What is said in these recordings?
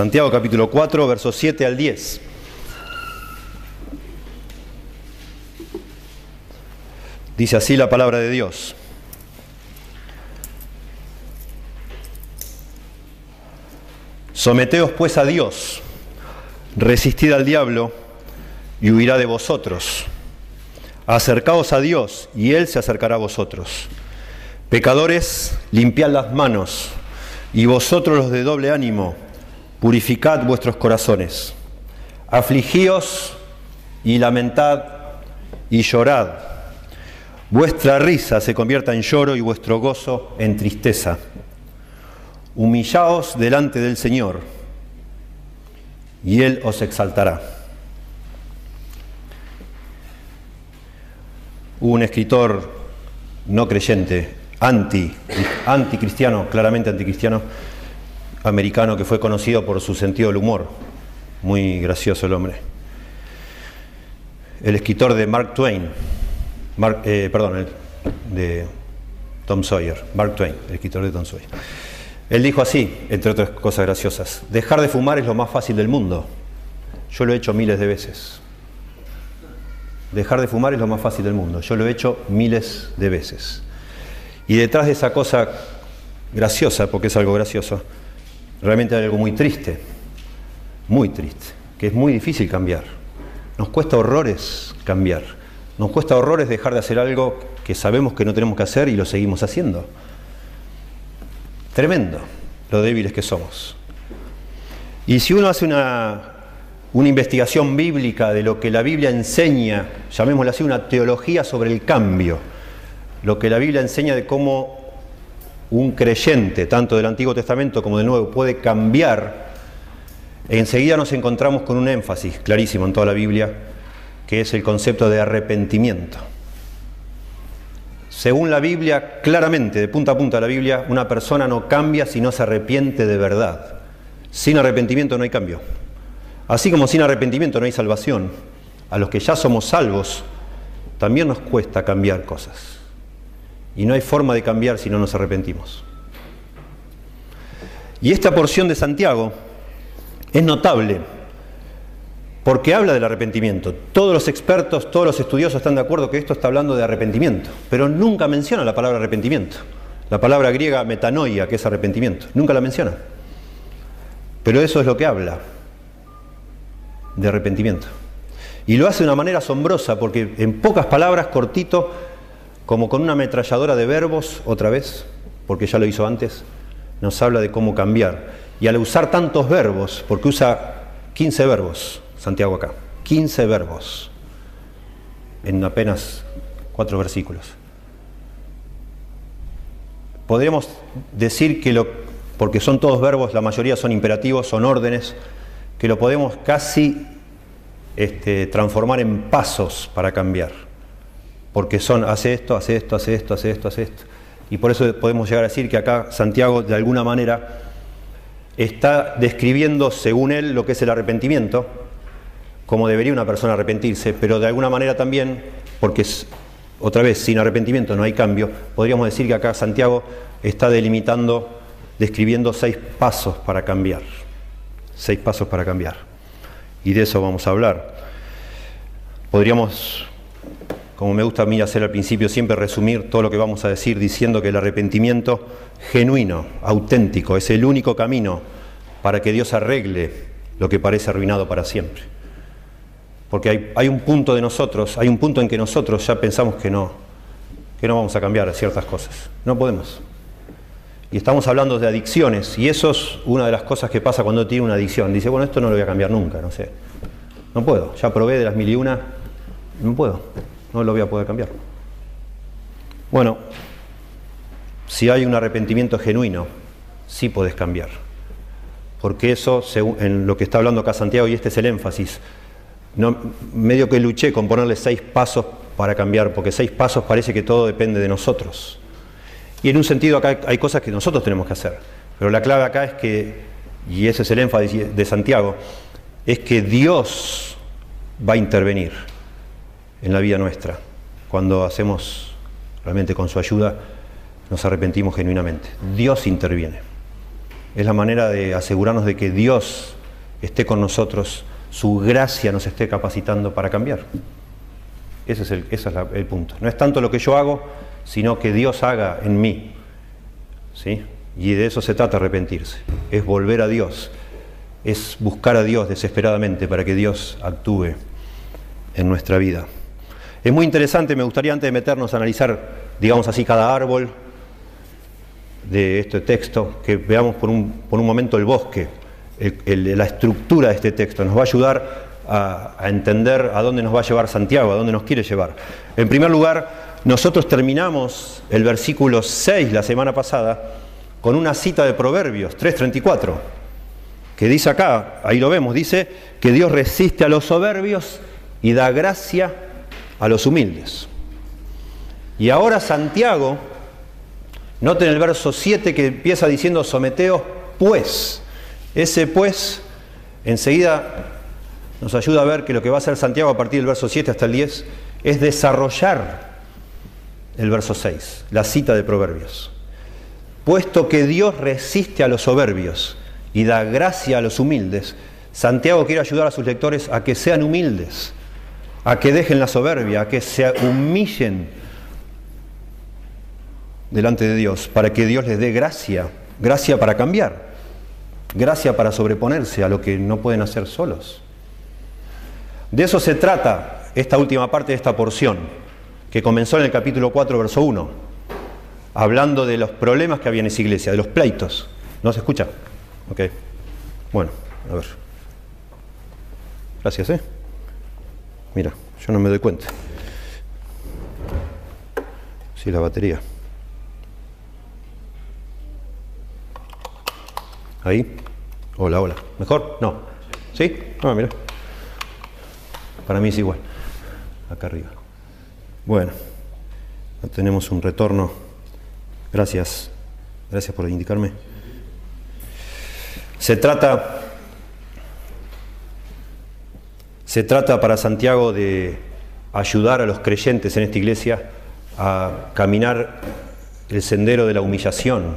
Santiago capítulo 4, versos 7 al 10. Dice así la palabra de Dios. Someteos pues a Dios, resistid al diablo y huirá de vosotros. Acercaos a Dios y Él se acercará a vosotros. Pecadores, limpiad las manos, y vosotros los de doble ánimo, purificad vuestros corazones. Afligíos y lamentad y llorad. Vuestra risa se convierta en lloro y vuestro gozo en tristeza. Humillaos delante del Señor y Él os exaltará. Un escritor no creyente, anti, anticristiano, claramente anticristiano, americano que fue conocido por su sentido del humor. Muy gracioso el hombre. El escritor de Mark Twain, eh, perdón, de Tom Sawyer, Mark Twain, el escritor de Tom Sawyer. Él dijo así, entre otras cosas graciosas, dejar de fumar es lo más fácil del mundo. Yo lo he hecho miles de veces. Dejar de fumar es lo más fácil del mundo. Yo lo he hecho miles de veces. Y detrás de esa cosa graciosa, porque es algo gracioso, realmente hay algo muy triste, muy triste, que es muy difícil cambiar. Nos cuesta horrores cambiar. Nos cuesta horrores dejar de hacer algo que sabemos que no tenemos que hacer y lo seguimos haciendo. Tremendo lo débiles que somos. Y si uno hace una una investigación bíblica de lo que la Biblia enseña, llamémoslo así, una teología sobre el cambio, lo que la Biblia enseña de cómo un creyente, tanto del Antiguo Testamento como del Nuevo, puede cambiar, enseguida nos encontramos con un énfasis clarísimo en toda la Biblia, que es el concepto de arrepentimiento. Según la Biblia, claramente, de punta a punta de la Biblia, una persona no cambia si no se arrepiente de verdad. Sin arrepentimiento no hay cambio. Así como sin arrepentimiento no hay salvación, a los que ya somos salvos también nos cuesta cambiar cosas. Y no hay forma de cambiar si no nos arrepentimos. Y esta porción de Santiago es notable porque habla del arrepentimiento. Todos los expertos, todos los estudiosos están de acuerdo que esto está hablando de arrepentimiento, pero nunca menciona la palabra arrepentimiento. La palabra griega metanoia, que es arrepentimiento, nunca la menciona. Pero eso es lo que habla de arrepentimiento. Y lo hace de una manera asombrosa, porque en pocas palabras, cortito, como con una ametralladora de verbos, otra vez, porque ya lo hizo antes, nos habla de cómo cambiar. Y al usar tantos verbos, porque usa 15 verbos, Santiago acá, 15 verbos, en apenas cuatro versículos. Podríamos decir que lo, porque son todos verbos, la mayoría son imperativos, son órdenes, que lo podemos casi este, transformar en pasos para cambiar. Porque son, hace esto, hace esto, hace esto, hace esto, hace esto. Y por eso podemos llegar a decir que acá Santiago, de alguna manera, está describiendo, según él, lo que es el arrepentimiento, como debería una persona arrepentirse, pero de alguna manera también, porque es, otra vez, sin arrepentimiento no hay cambio, podríamos decir que acá Santiago está delimitando, describiendo seis pasos para cambiar seis pasos para cambiar. Y de eso vamos a hablar. Podríamos, como me gusta a mí hacer al principio, siempre resumir todo lo que vamos a decir diciendo que el arrepentimiento genuino, auténtico, es el único camino para que Dios arregle lo que parece arruinado para siempre. Porque hay, un punto de nosotros, hay un punto en que nosotros ya pensamos que no, que no vamos a cambiar ciertas cosas. No podemos. Y estamos hablando de adicciones, y eso es una de las cosas que pasa cuando tiene una adicción. Dice, bueno, esto no lo voy a cambiar nunca, no sé. No puedo, ya probé de las mil y una, no puedo, no lo voy a poder cambiar. Bueno, si hay un arrepentimiento genuino, sí puedes cambiar. Porque eso, en lo que está hablando acá Santiago, y este es el énfasis, medio que luché con ponerle seis pasos para cambiar, porque seis pasos parece que todo depende de nosotros. Y en un sentido acá hay cosas que nosotros tenemos que hacer. Pero la clave acá es que, y ese es el énfasis de Santiago, es que Dios va a intervenir en la vida nuestra. Cuando hacemos realmente con su ayuda, nos arrepentimos genuinamente. Dios interviene. es la manera de asegurarnos de que Dios esté con nosotros, su gracia nos esté capacitando para cambiar. Ese es, el, ese es el punto. No es tanto lo que yo hago, sino que Dios haga en mí. ¿Sí? Y de eso se trata arrepentirse. Es volver a Dios. Es buscar a Dios desesperadamente para que Dios actúe en nuestra vida. Es muy interesante, me gustaría antes de meternos a analizar, digamos así, cada árbol de este texto, que veamos por un, por un momento el bosque, la estructura de este texto. Nos va a ayudar a, entender a dónde nos va a llevar Santiago, a dónde nos quiere llevar. En primer lugar, nosotros terminamos el versículo 6 la semana pasada con una cita de Proverbios 3:34, que dice acá, ahí lo vemos, dice que Dios resiste a los soberbios y da gracia a los humildes. Y ahora Santiago, noten el verso 7 que empieza diciendo, someteos pues. Ese pues enseguida nos ayuda a ver que lo que va a hacer Santiago a partir del verso 7 hasta el 10 es desarrollar el verso 6, la cita de Proverbios. Puesto que Dios resiste a los soberbios y da gracia a los humildes, Santiago quiere ayudar a sus lectores a que sean humildes, a que dejen la soberbia, a que se humillen delante de Dios, para que Dios les dé gracia, gracia para cambiar, gracia para sobreponerse a lo que no pueden hacer solos. De eso se trata esta última parte de esta porción, que comenzó en el capítulo 4, verso 1, hablando de los problemas que había en esa iglesia, de los pleitos. ¿No se escucha? Ok. Bueno, a ver. Gracias, ¿eh? Mira, yo no me doy cuenta. Sí, la batería. Ahí. Hola, hola. ¿Mejor? No. ¿Sí? Ah, mira. Para mí es igual. Acá arriba. Bueno, tenemos un retorno. Gracias. Gracias por indicarme. Se trata Se trata para Santiago de ayudar a los creyentes en esta iglesia a caminar el sendero de la humillación,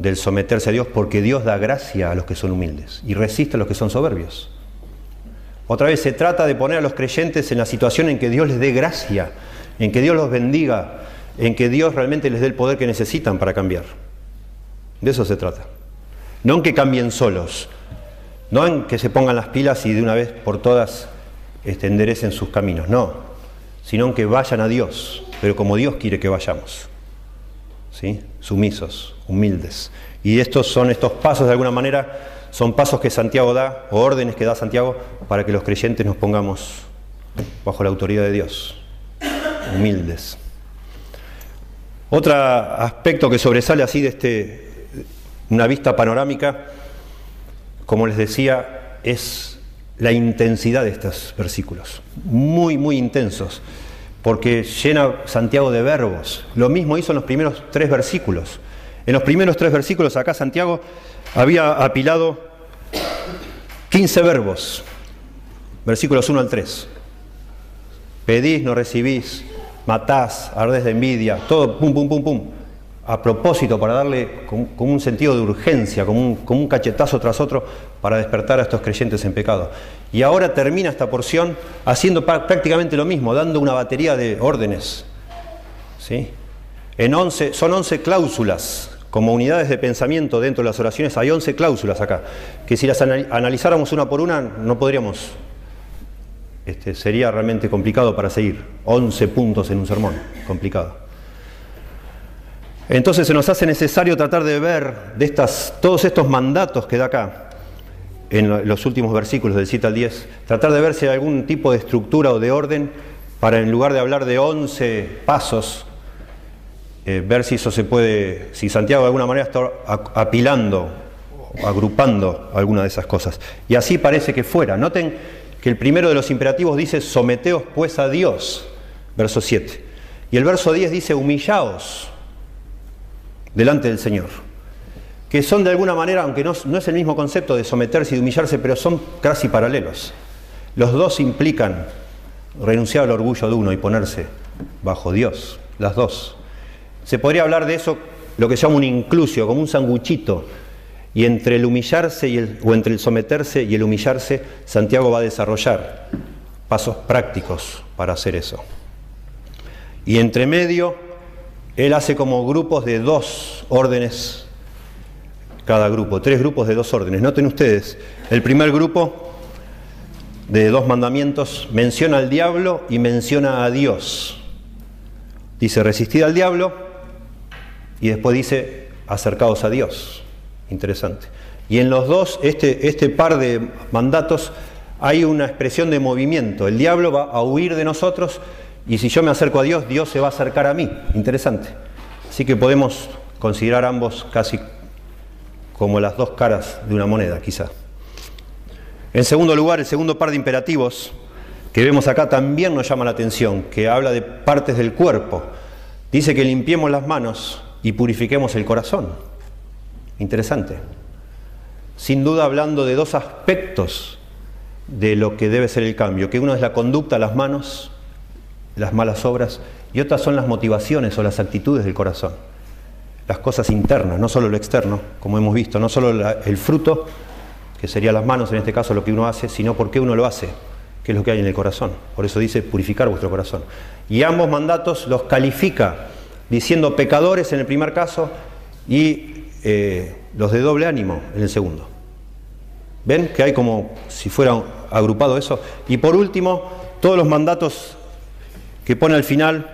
del someterse a Dios, porque Dios da gracia a los que son humildes y resiste a los que son soberbios. Otra vez se trata de poner a los creyentes en la situación en que Dios les dé gracia, en que Dios los bendiga, en que Dios realmente les dé el poder que necesitan para cambiar. De eso se trata. No en que cambien solos, no en que se pongan las pilas y de una vez por todas este, enderecen sus caminos, no, sino que vayan a Dios, pero como Dios quiere que vayamos, ¿sí? sumisos, humildes. Y estos son estos pasos de alguna manera, son pasos que Santiago da, o órdenes que da Santiago, para que los creyentes nos pongamos bajo la autoridad de Dios, humildes. Otro aspecto que sobresale así de este, una vista panorámica, como les decía, es la intensidad de estos versículos. Muy, muy intensos, porque llena Santiago de verbos. Lo mismo hizo en los primeros tres versículos. En los primeros tres versículos acá Santiago había apilado 15 verbos, versículos 1 al 3. Pedís, no recibís, matás, ardés de envidia, todo pum, pum, pum, pum a propósito para darle como, un sentido de urgencia, como un, cachetazo tras otro para despertar a estos creyentes en pecado. Y ahora termina esta porción haciendo prácticamente lo mismo, dando una batería de órdenes. ¿sí? En 11, son 11 cláusulas como unidades de pensamiento dentro de las oraciones, hay 11 cláusulas acá, que si las analizáramos una por una no podríamos, este, sería realmente complicado para seguir. 11 puntos en un sermón, complicado. Entonces se nos hace necesario tratar de ver de estas, todos estos mandatos que da acá, en los últimos versículos del 7 al 10, tratar de ver si hay algún tipo de estructura o de orden para en lugar de hablar de 11 pasos, eh, ver si eso se puede, si Santiago de alguna manera está apilando, agrupando alguna de esas cosas. Y así parece que fuera. Noten que el primero de los imperativos dice, someteos pues a Dios, verso 7. Y el verso 10 dice, humillaos delante del Señor. Que son de alguna manera, aunque no, es el mismo concepto de someterse y de humillarse, pero son casi paralelos. Los dos implican renunciar al orgullo de uno y ponerse bajo Dios, las dos. Se podría hablar de eso, lo que se llama un inclusio, como un sanguchito, Y entre el humillarse y el, o entre el someterse y el humillarse, Santiago va a desarrollar pasos prácticos para hacer eso. Y entre medio, él hace como grupos de dos órdenes cada grupo, tres grupos de dos órdenes. Noten ustedes, el primer grupo de dos mandamientos menciona al diablo y menciona a Dios. Dice, resistid al diablo y después dice, acercaos a Dios. Interesante. Y en los dos, este, este par de mandatos, hay una expresión de movimiento. El diablo va a huir de nosotros y si yo me acerco a Dios, Dios se va a acercar a mí. Interesante. Así que podemos considerar ambos casi como las dos caras de una moneda, quizá. En segundo lugar, el segundo par de imperativos que vemos acá también nos llama la atención, que habla de partes del cuerpo. Dice que limpiemos las manos y purifiquemos el corazón. Interesante. Sin duda hablando de dos aspectos de lo que debe ser el cambio, que uno es la conducta, las manos, las malas obras, y otras son las motivaciones o las actitudes del corazón, las cosas internas, no solo lo externo, como hemos visto, no solo el fruto, que serían las manos en este caso lo que uno hace, sino por qué uno lo hace, qué es lo que hay en el corazón. Por eso dice purificar vuestro corazón. Y ambos mandatos los califica diciendo pecadores en el primer caso y eh, los de doble ánimo en el segundo. ¿Ven que hay como si fuera agrupado eso? Y por último, todos los mandatos que pone al final,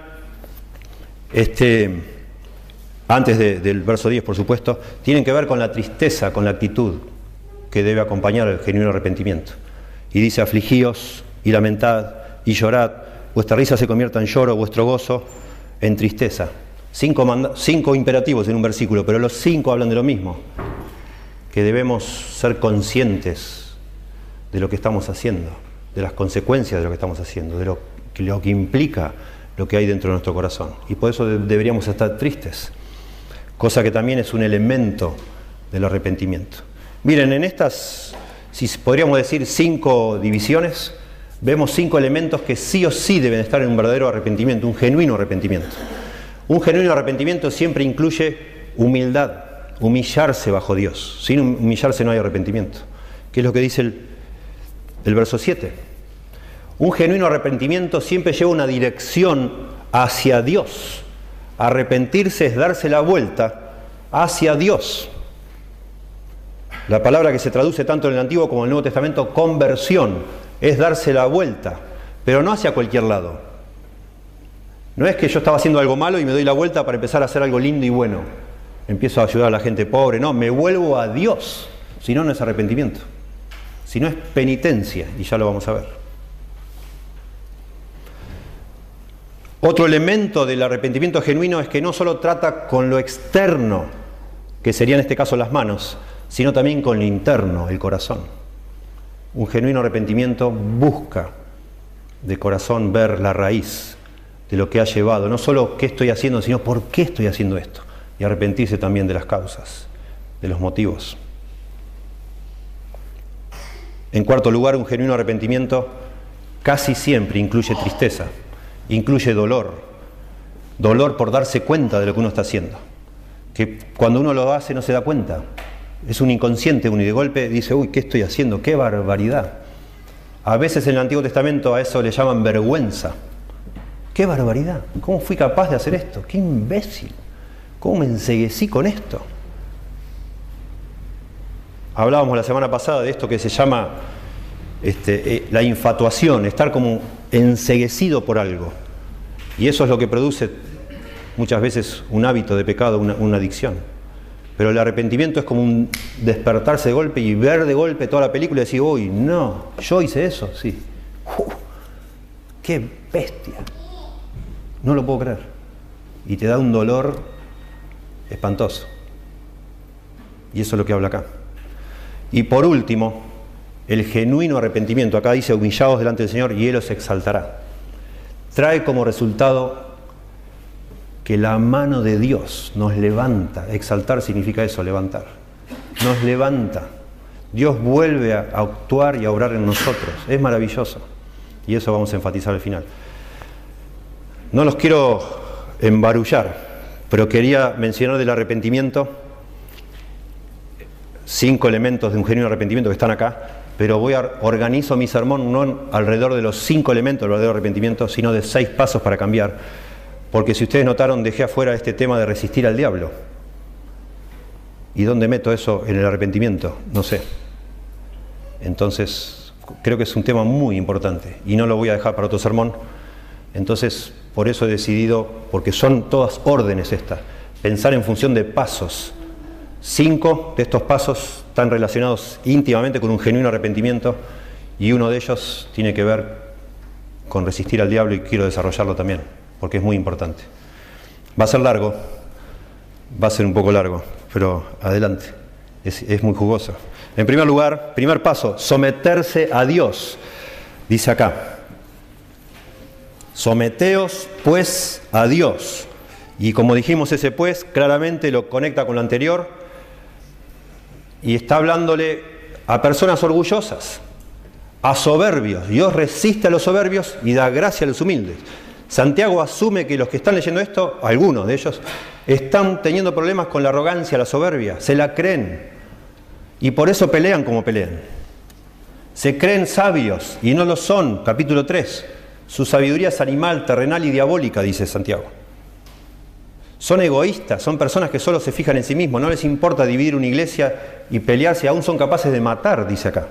este, antes del verso 10 por supuesto, tienen que ver con la tristeza, con la actitud que debe acompañar el genuino arrepentimiento. Y dice, afligíos y lamentad y llorad, vuestra risa se convierta en lloro, vuestro gozo en tristeza. Cinco, cinco imperativos en un versículo, pero los cinco hablan de lo mismo, que debemos ser conscientes de lo que estamos haciendo, de las consecuencias de lo que estamos haciendo, de lo lo que implica lo que hay dentro de nuestro corazón. Y por eso deberíamos estar tristes, cosa que también es un elemento del arrepentimiento. Miren, en estas, si podríamos decir, cinco divisiones, vemos cinco elementos que sí o sí deben estar en un verdadero arrepentimiento, un genuino arrepentimiento. Un genuino arrepentimiento siempre incluye humildad, humillarse bajo Dios. Sin humillarse no hay arrepentimiento. ¿Qué es lo que dice el, el verso 7? Un genuino arrepentimiento siempre lleva una dirección hacia Dios. Arrepentirse es darse la vuelta hacia Dios. La palabra que se traduce tanto en el Antiguo como en el Nuevo Testamento, conversión, es darse la vuelta, pero no hacia cualquier lado. No es que yo estaba haciendo algo malo y me doy la vuelta para empezar a hacer algo lindo y bueno. Empiezo a ayudar a la gente pobre, no, me vuelvo a Dios. Si no, no es arrepentimiento. Si no es penitencia, y ya lo vamos a ver. Otro elemento del arrepentimiento genuino es que no solo trata con lo externo, que sería en este caso las manos, sino también con lo interno, el corazón. Un genuino arrepentimiento busca de corazón ver la raíz de lo que ha llevado, no solo qué estoy haciendo, sino por qué estoy haciendo esto, y arrepentirse también de las causas, de los motivos. En cuarto lugar, un genuino arrepentimiento casi siempre incluye tristeza incluye dolor, dolor por darse cuenta de lo que uno está haciendo, que cuando uno lo hace no se da cuenta, es un inconsciente uno y de golpe dice, uy, ¿qué estoy haciendo? ¡Qué barbaridad! A veces en el Antiguo Testamento a eso le llaman vergüenza. ¡Qué barbaridad! ¿Cómo fui capaz de hacer esto? ¡Qué imbécil! ¿Cómo me enseguecí con esto? Hablábamos la semana pasada de esto que se llama este, eh, la infatuación, estar como enseguecido por algo. Y eso es lo que produce muchas veces un hábito de pecado, una, adicción. Pero el arrepentimiento es como un despertarse de golpe y ver de golpe toda la película y decir, uy, no, yo hice eso, sí. ¡Qué bestia! No lo puedo creer. Y te da un dolor espantoso. Y eso es lo que habla acá. Y por último, el genuino arrepentimiento, acá dice humillados delante del Señor y Él os exaltará, trae como resultado que la mano de Dios nos levanta. Exaltar significa eso, levantar. Nos levanta. Dios vuelve a actuar y a obrar en nosotros. Es maravilloso. Y eso vamos a enfatizar al final. No los quiero embarullar, pero quería mencionar del arrepentimiento cinco elementos de un genuino arrepentimiento que están acá, pero voy a organizo mi sermón no alrededor de los cinco elementos del verdadero arrepentimiento, sino de seis pasos para cambiar. Porque si ustedes notaron, dejé afuera este tema de resistir al diablo. ¿Y dónde meto eso en el arrepentimiento? No sé. Entonces, creo que es un tema muy importante y no lo voy a dejar para otro sermón. Entonces, por eso he decidido, porque son todas órdenes estas, pensar en función de pasos. Cinco de estos pasos están relacionados íntimamente con un genuino arrepentimiento y uno de ellos tiene que ver con resistir al diablo y quiero desarrollarlo también, porque es muy importante. Va a ser largo, va a ser un poco largo, pero adelante, es, muy jugoso. En primer lugar, primer paso, someterse a Dios, dice acá. Someteos pues a Dios. Y como dijimos, ese pues claramente lo conecta con lo anterior y está hablándole a personas orgullosas, a soberbios. Dios resiste a los soberbios y da gracia a los humildes. Santiago asume que los que están leyendo esto, algunos de ellos, están teniendo problemas con la arrogancia, la soberbia, se la creen y por eso pelean como pelean. Se creen sabios y no lo son, capítulo 3. Su sabiduría es animal, terrenal y diabólica, dice Santiago. Son egoístas, son personas que solo se fijan en sí mismos, no les importa dividir una iglesia y pelearse, aún son capaces de matar, dice acá,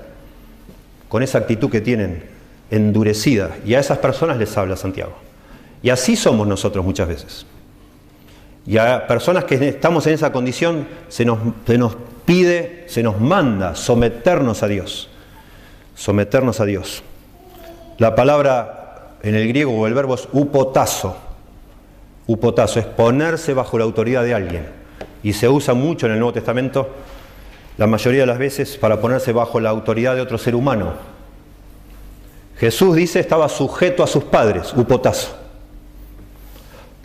con esa actitud que tienen endurecida. Y a esas personas les habla Santiago. Y así somos nosotros muchas veces. Y a personas que estamos en esa condición se nos, nos pide, se nos manda someternos a Dios. Someternos a Dios. La palabra en el griego o el verbo es upotazo. Upotazo es ponerse bajo la autoridad de alguien. Y se usa mucho en el Nuevo Testamento, la mayoría de las veces, para ponerse bajo la autoridad de otro ser humano. Jesús dice estaba sujeto a sus padres, upotazo.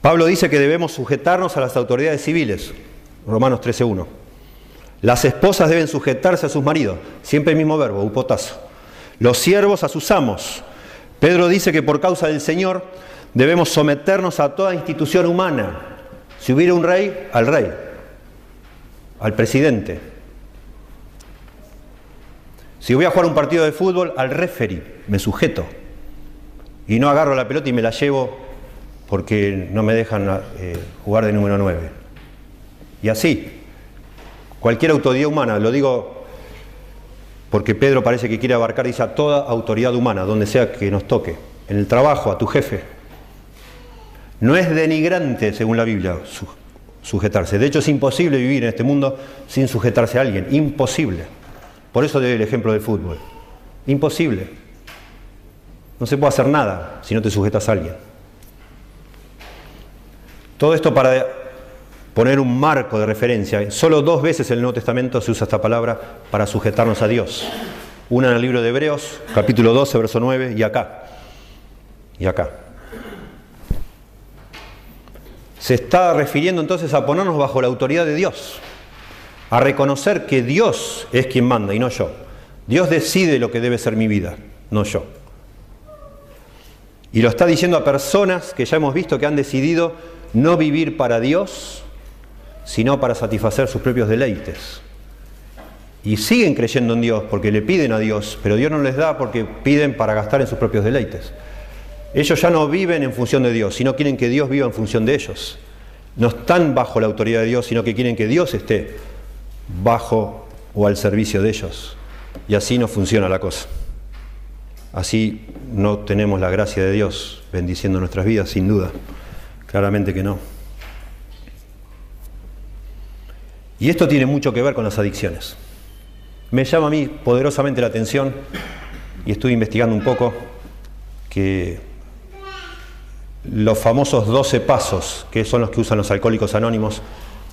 Pablo dice que debemos sujetarnos a las autoridades civiles, Romanos 13.1. Las esposas deben sujetarse a sus maridos, siempre el mismo verbo, upotazo. Los siervos a sus amos. Pedro dice que por causa del Señor debemos someternos a toda institución humana. Si hubiera un rey, al rey, al presidente. Si voy a jugar un partido de fútbol, al referee, me sujeto. Y no agarro la pelota y me la llevo porque no me dejan eh, jugar de número 9. Y así, cualquier autoridad humana, lo digo porque Pedro parece que quiere abarcar, dice, a toda autoridad humana, donde sea que nos toque, en el trabajo, a tu jefe. No es denigrante, según la Biblia, sujetarse. De hecho, es imposible vivir en este mundo sin sujetarse a alguien. Imposible. Por eso doy el ejemplo del fútbol. Imposible. No se puede hacer nada si no te sujetas a alguien. Todo esto para poner un marco de referencia. Solo dos veces en el Nuevo Testamento se usa esta palabra para sujetarnos a Dios. Una en el libro de Hebreos, capítulo 12, verso 9, y acá. Y acá. Se está refiriendo entonces a ponernos bajo la autoridad de Dios, a reconocer que Dios es quien manda y no yo. Dios decide lo que debe ser mi vida, no yo. Y lo está diciendo a personas que ya hemos visto que han decidido no vivir para Dios, sino para satisfacer sus propios deleites. Y siguen creyendo en Dios porque le piden a Dios, pero Dios no les da porque piden para gastar en sus propios deleites. Ellos ya no viven en función de Dios, sino quieren que Dios viva en función de ellos. No están bajo la autoridad de Dios, sino que quieren que Dios esté bajo o al servicio de ellos. Y así no funciona la cosa. Así no tenemos la gracia de Dios bendiciendo nuestras vidas, sin duda. Claramente que no. Y esto tiene mucho que ver con las adicciones. Me llama a mí poderosamente la atención, y estuve investigando un poco, que los famosos 12 pasos, que son los que usan los alcohólicos anónimos,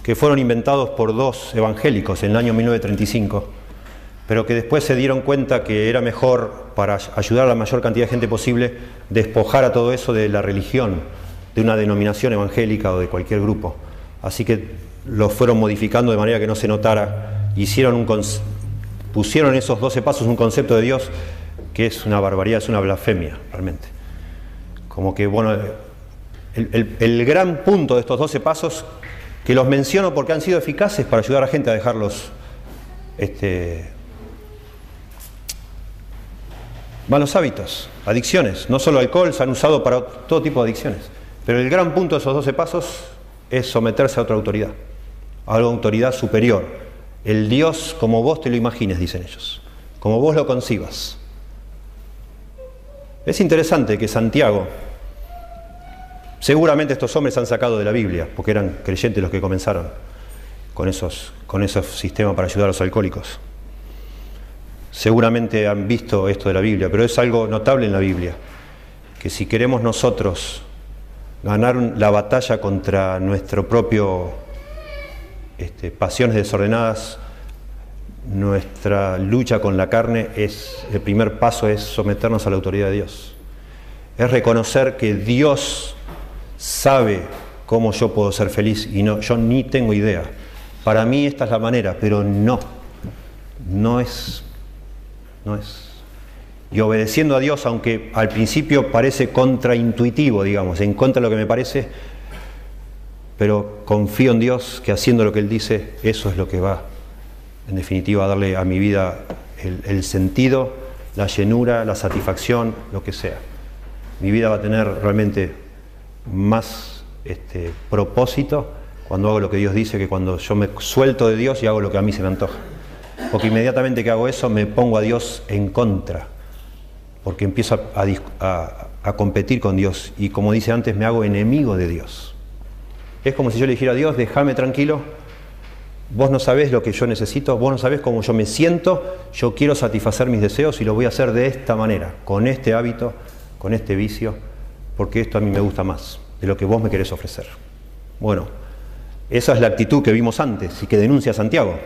que fueron inventados por dos evangélicos en el año 1935, pero que después se dieron cuenta que era mejor, para ayudar a la mayor cantidad de gente posible, despojar a todo eso de la religión, de una denominación evangélica o de cualquier grupo. Así que lo fueron modificando de manera que no se notara. Hicieron un pusieron en esos 12 pasos un concepto de Dios que es una barbaridad, es una blasfemia, realmente. Como que, bueno, el, gran punto de estos 12 pasos, que los menciono porque han sido eficaces para ayudar a la gente a dejarlos este, malos hábitos, adicciones. No solo alcohol, se han usado para todo tipo de adicciones. Pero el gran punto de esos 12 pasos es someterse a otra autoridad, a una autoridad superior. El Dios como vos te lo imagines, dicen ellos, como vos lo concibas. Es interesante que Santiago, seguramente estos hombres han sacado de la Biblia, porque eran creyentes los que comenzaron con esos, con esos sistemas para ayudar a los alcohólicos. Seguramente han visto esto de la Biblia, pero es algo notable en la Biblia, que si queremos nosotros ganar la batalla contra nuestro propio este, pasiones desordenadas, nuestra lucha con la carne es el primer paso es someternos a la autoridad de Dios. Es reconocer que Dios sabe cómo yo puedo ser feliz y no yo ni tengo idea. Para mí esta es la manera, pero no. No es no es y obedeciendo a Dios, aunque al principio parece contraintuitivo, digamos, en contra de lo que me parece, pero confío en Dios que haciendo lo que Él dice, eso es lo que va, en definitiva, a darle a mi vida el, sentido, la llenura, la satisfacción, lo que sea. Mi vida va a tener realmente más este, propósito cuando hago lo que Dios dice que cuando yo me suelto de Dios y hago lo que a mí se me antoja. Porque inmediatamente que hago eso me pongo a Dios en contra porque empiezo a, competir con Dios y como dice antes, me hago enemigo de Dios. Es como si yo le dijera a Dios, déjame tranquilo, vos no sabés lo que yo necesito, vos no sabés cómo yo me siento, yo quiero satisfacer mis deseos y lo voy a hacer de esta manera, con este hábito, con este vicio, porque esto a mí me gusta más de lo que vos me querés ofrecer. Bueno, esa es la actitud que vimos antes y que denuncia Santiago.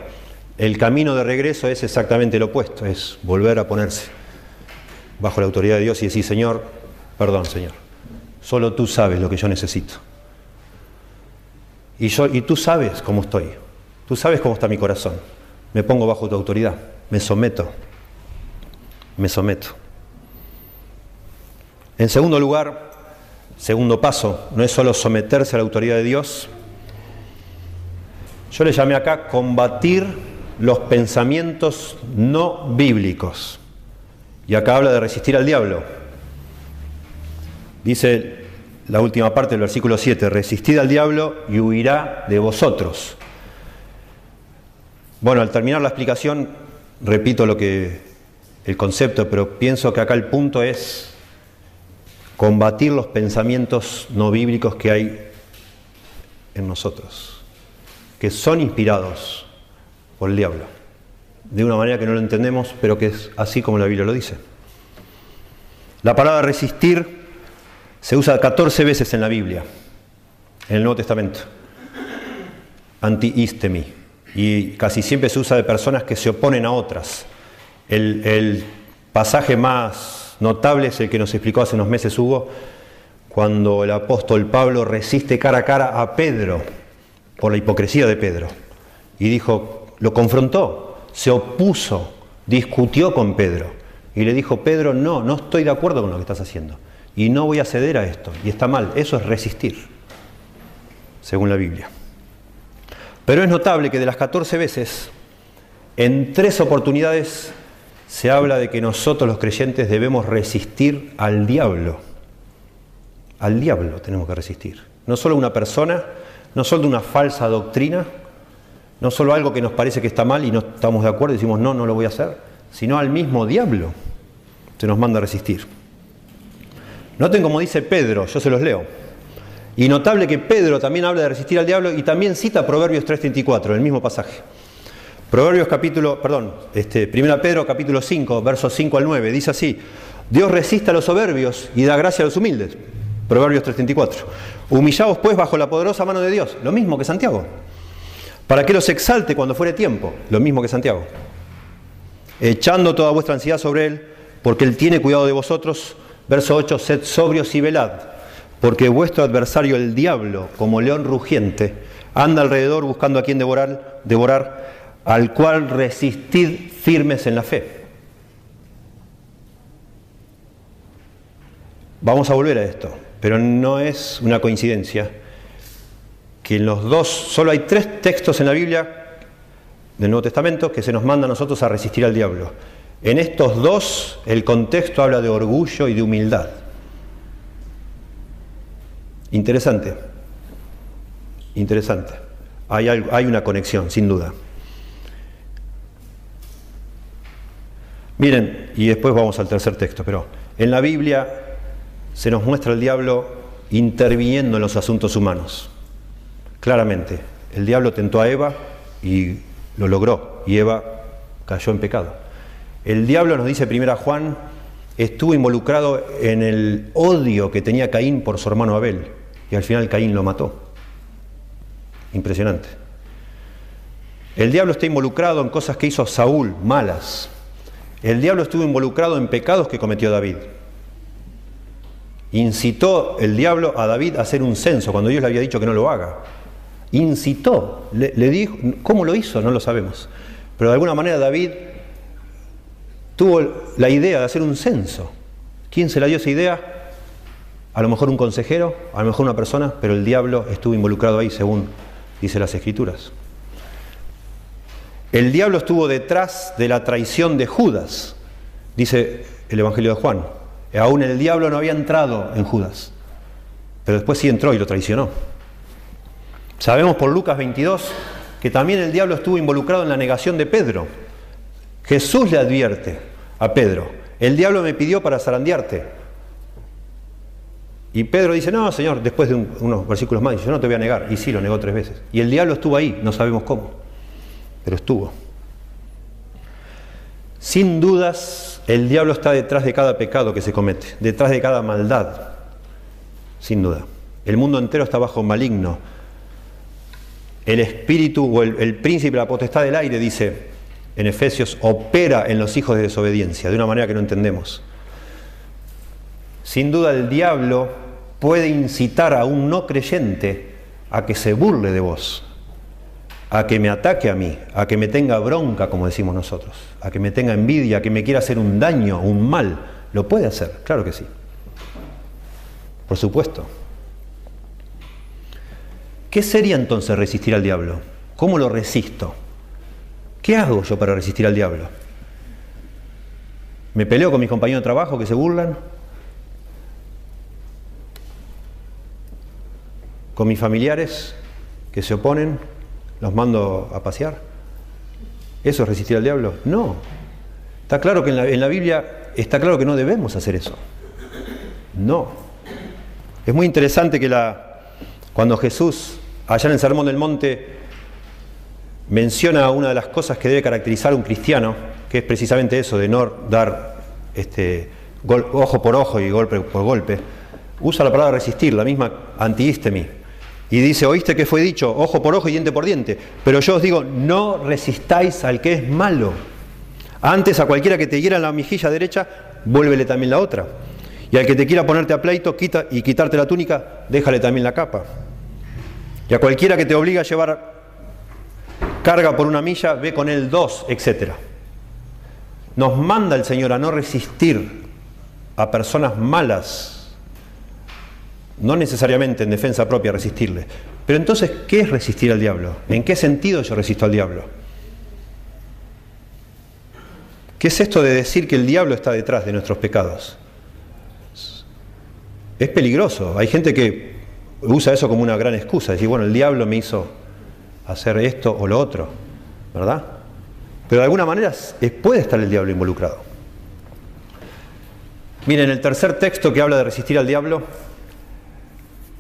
El camino de regreso es exactamente lo opuesto, es volver a ponerse bajo la autoridad de Dios y decir, Señor, perdón, Señor, solo tú sabes lo que yo necesito. Y, yo, y tú sabes cómo estoy, tú sabes cómo está mi corazón. Me pongo bajo tu autoridad, me someto, me someto. En segundo lugar, segundo paso, no es solo someterse a la autoridad de Dios, yo le llamé acá combatir los pensamientos no bíblicos. Y acá habla de resistir al diablo. Dice la última parte del versículo 7, resistid al diablo y huirá de vosotros. Bueno, al terminar la explicación, repito lo que el concepto, pero pienso que acá el punto es combatir los pensamientos no bíblicos que hay en nosotros, que son inspirados por el diablo de una manera que no lo entendemos, pero que es así como la Biblia lo dice. La palabra resistir se usa 14 veces en la Biblia, en el Nuevo Testamento. Anti-istemi. Y casi siempre se usa de personas que se oponen a otras. El, pasaje más notable es el que nos explicó hace unos meses Hugo, cuando el apóstol Pablo resiste cara a cara a Pedro por la hipocresía de Pedro. Y dijo, lo confrontó, se opuso, discutió con Pedro y le dijo, Pedro, no, no estoy de acuerdo con lo que estás haciendo y no voy a ceder a esto. Y está mal, eso es resistir, según la Biblia. Pero es notable que de las 14 veces, en tres oportunidades se habla de que nosotros los creyentes debemos resistir al diablo. Al diablo tenemos que resistir. No solo una persona, no solo una falsa doctrina, no solo algo que nos parece que está mal y no estamos de acuerdo y decimos no, no lo voy a hacer, sino al mismo diablo se nos manda a resistir. Noten como dice Pedro, yo se los leo. Y notable que Pedro también habla de resistir al diablo y también cita Proverbios 3.34, el mismo pasaje. Proverbios capítulo, perdón, este, 1 Pedro capítulo 5, versos 5 al 9, dice así, Dios resiste a los soberbios y da gracia a los humildes. Proverbios 3.34. Humillaos pues bajo la poderosa mano de Dios, lo mismo que Santiago para que los exalte cuando fuere tiempo, lo mismo que Santiago. Echando toda vuestra ansiedad sobre Él, porque Él tiene cuidado de vosotros. Verso 8, sed sobrios y velad, porque vuestro adversario el diablo, como león rugiente, anda alrededor buscando a quien devorar, devorar al cual resistid firmes en la fe. Vamos a volver a esto, pero no es una coincidencia que en los dos, solo hay tres textos en la Biblia del Nuevo Testamento que se nos manda a nosotros a resistir al diablo. En estos dos el contexto habla de orgullo y de humildad. Interesante, interesante. Hay, hay una conexión, sin duda. Miren, y después vamos al tercer texto, pero en la Biblia se nos muestra el diablo interviniendo en los asuntos humanos. Claramente, el diablo tentó a Eva y lo logró, y Eva cayó en pecado. El diablo, nos dice primera Juan, estuvo involucrado en el odio que tenía Caín por su hermano Abel, y al final Caín lo mató. Impresionante. El diablo está involucrado en cosas que hizo Saúl, malas. El diablo estuvo involucrado en pecados que cometió David. Incitó el diablo a David a hacer un censo cuando Dios le había dicho que no lo haga. Incitó, le, dijo, ¿cómo lo hizo? No lo sabemos. Pero de alguna manera David tuvo la idea de hacer un censo. ¿Quién se la dio esa idea? A lo mejor un consejero, a lo mejor una persona, pero el diablo estuvo involucrado ahí según dice las escrituras. El diablo estuvo detrás de la traición de Judas, dice el Evangelio de Juan. Aún el diablo no había entrado en Judas, pero después sí entró y lo traicionó. Sabemos por Lucas 22 que también el diablo estuvo involucrado en la negación de Pedro. Jesús le advierte a Pedro, el diablo me pidió para zarandearte. Y Pedro dice, no, Señor, después de unos versículos más, yo no te voy a negar. Y sí, lo negó tres veces. Y el diablo estuvo ahí, no sabemos cómo pero estuvo. Sin dudas, el diablo está detrás de cada pecado que se comete, detrás de cada maldad, sin duda. El mundo entero está bajo maligno. El espíritu o el, príncipe, la potestad del aire, dice en Efesios, opera en los hijos de desobediencia, de una manera que no entendemos. Sin duda el diablo puede incitar a un no creyente a que se burle de vos, a que me ataque a mí, a que me tenga bronca, como decimos nosotros, a que me tenga envidia, a que me quiera hacer un daño, un mal. Lo puede hacer, claro que sí. Por supuesto. ¿Qué sería entonces resistir al diablo? ¿Cómo lo resisto? ¿Qué hago yo para resistir al diablo? ¿Me peleo con mis compañeros de trabajo que se burlan? ¿Con mis familiares que se oponen? los mando a pasear. ¿Eso es resistir al diablo? No. Está claro que en la, Biblia está claro que no debemos hacer eso. No. Es muy interesante que la, cuando Jesús, allá en el Sermón del Monte, menciona una de las cosas que debe caracterizar a un cristiano, que es precisamente eso, de no dar este, ojo por ojo y golpe por golpe, usa la palabra resistir, la misma antiístemi y dice, oíste que fue dicho, ojo por ojo y diente por diente. Pero yo os digo, no resistáis al que es malo. Antes a cualquiera que te hiera la mejilla derecha, vuélvele también la otra. Y al que te quiera ponerte a pleito quita, y quitarte la túnica, déjale también la capa. Y a cualquiera que te obliga a llevar carga por una milla, ve con él dos, etc. Nos manda el Señor a no resistir a personas malas no necesariamente en defensa propia resistirle. Pero entonces, ¿qué es resistir al diablo? ¿En qué sentido yo resisto al diablo? ¿Qué es esto de decir que el diablo está detrás de nuestros pecados? Es peligroso. Hay gente que usa eso como una gran excusa, decir, bueno, el diablo me hizo hacer esto o lo otro, ¿verdad? Pero de alguna manera puede estar el diablo involucrado. Miren, el tercer texto que habla de resistir al diablo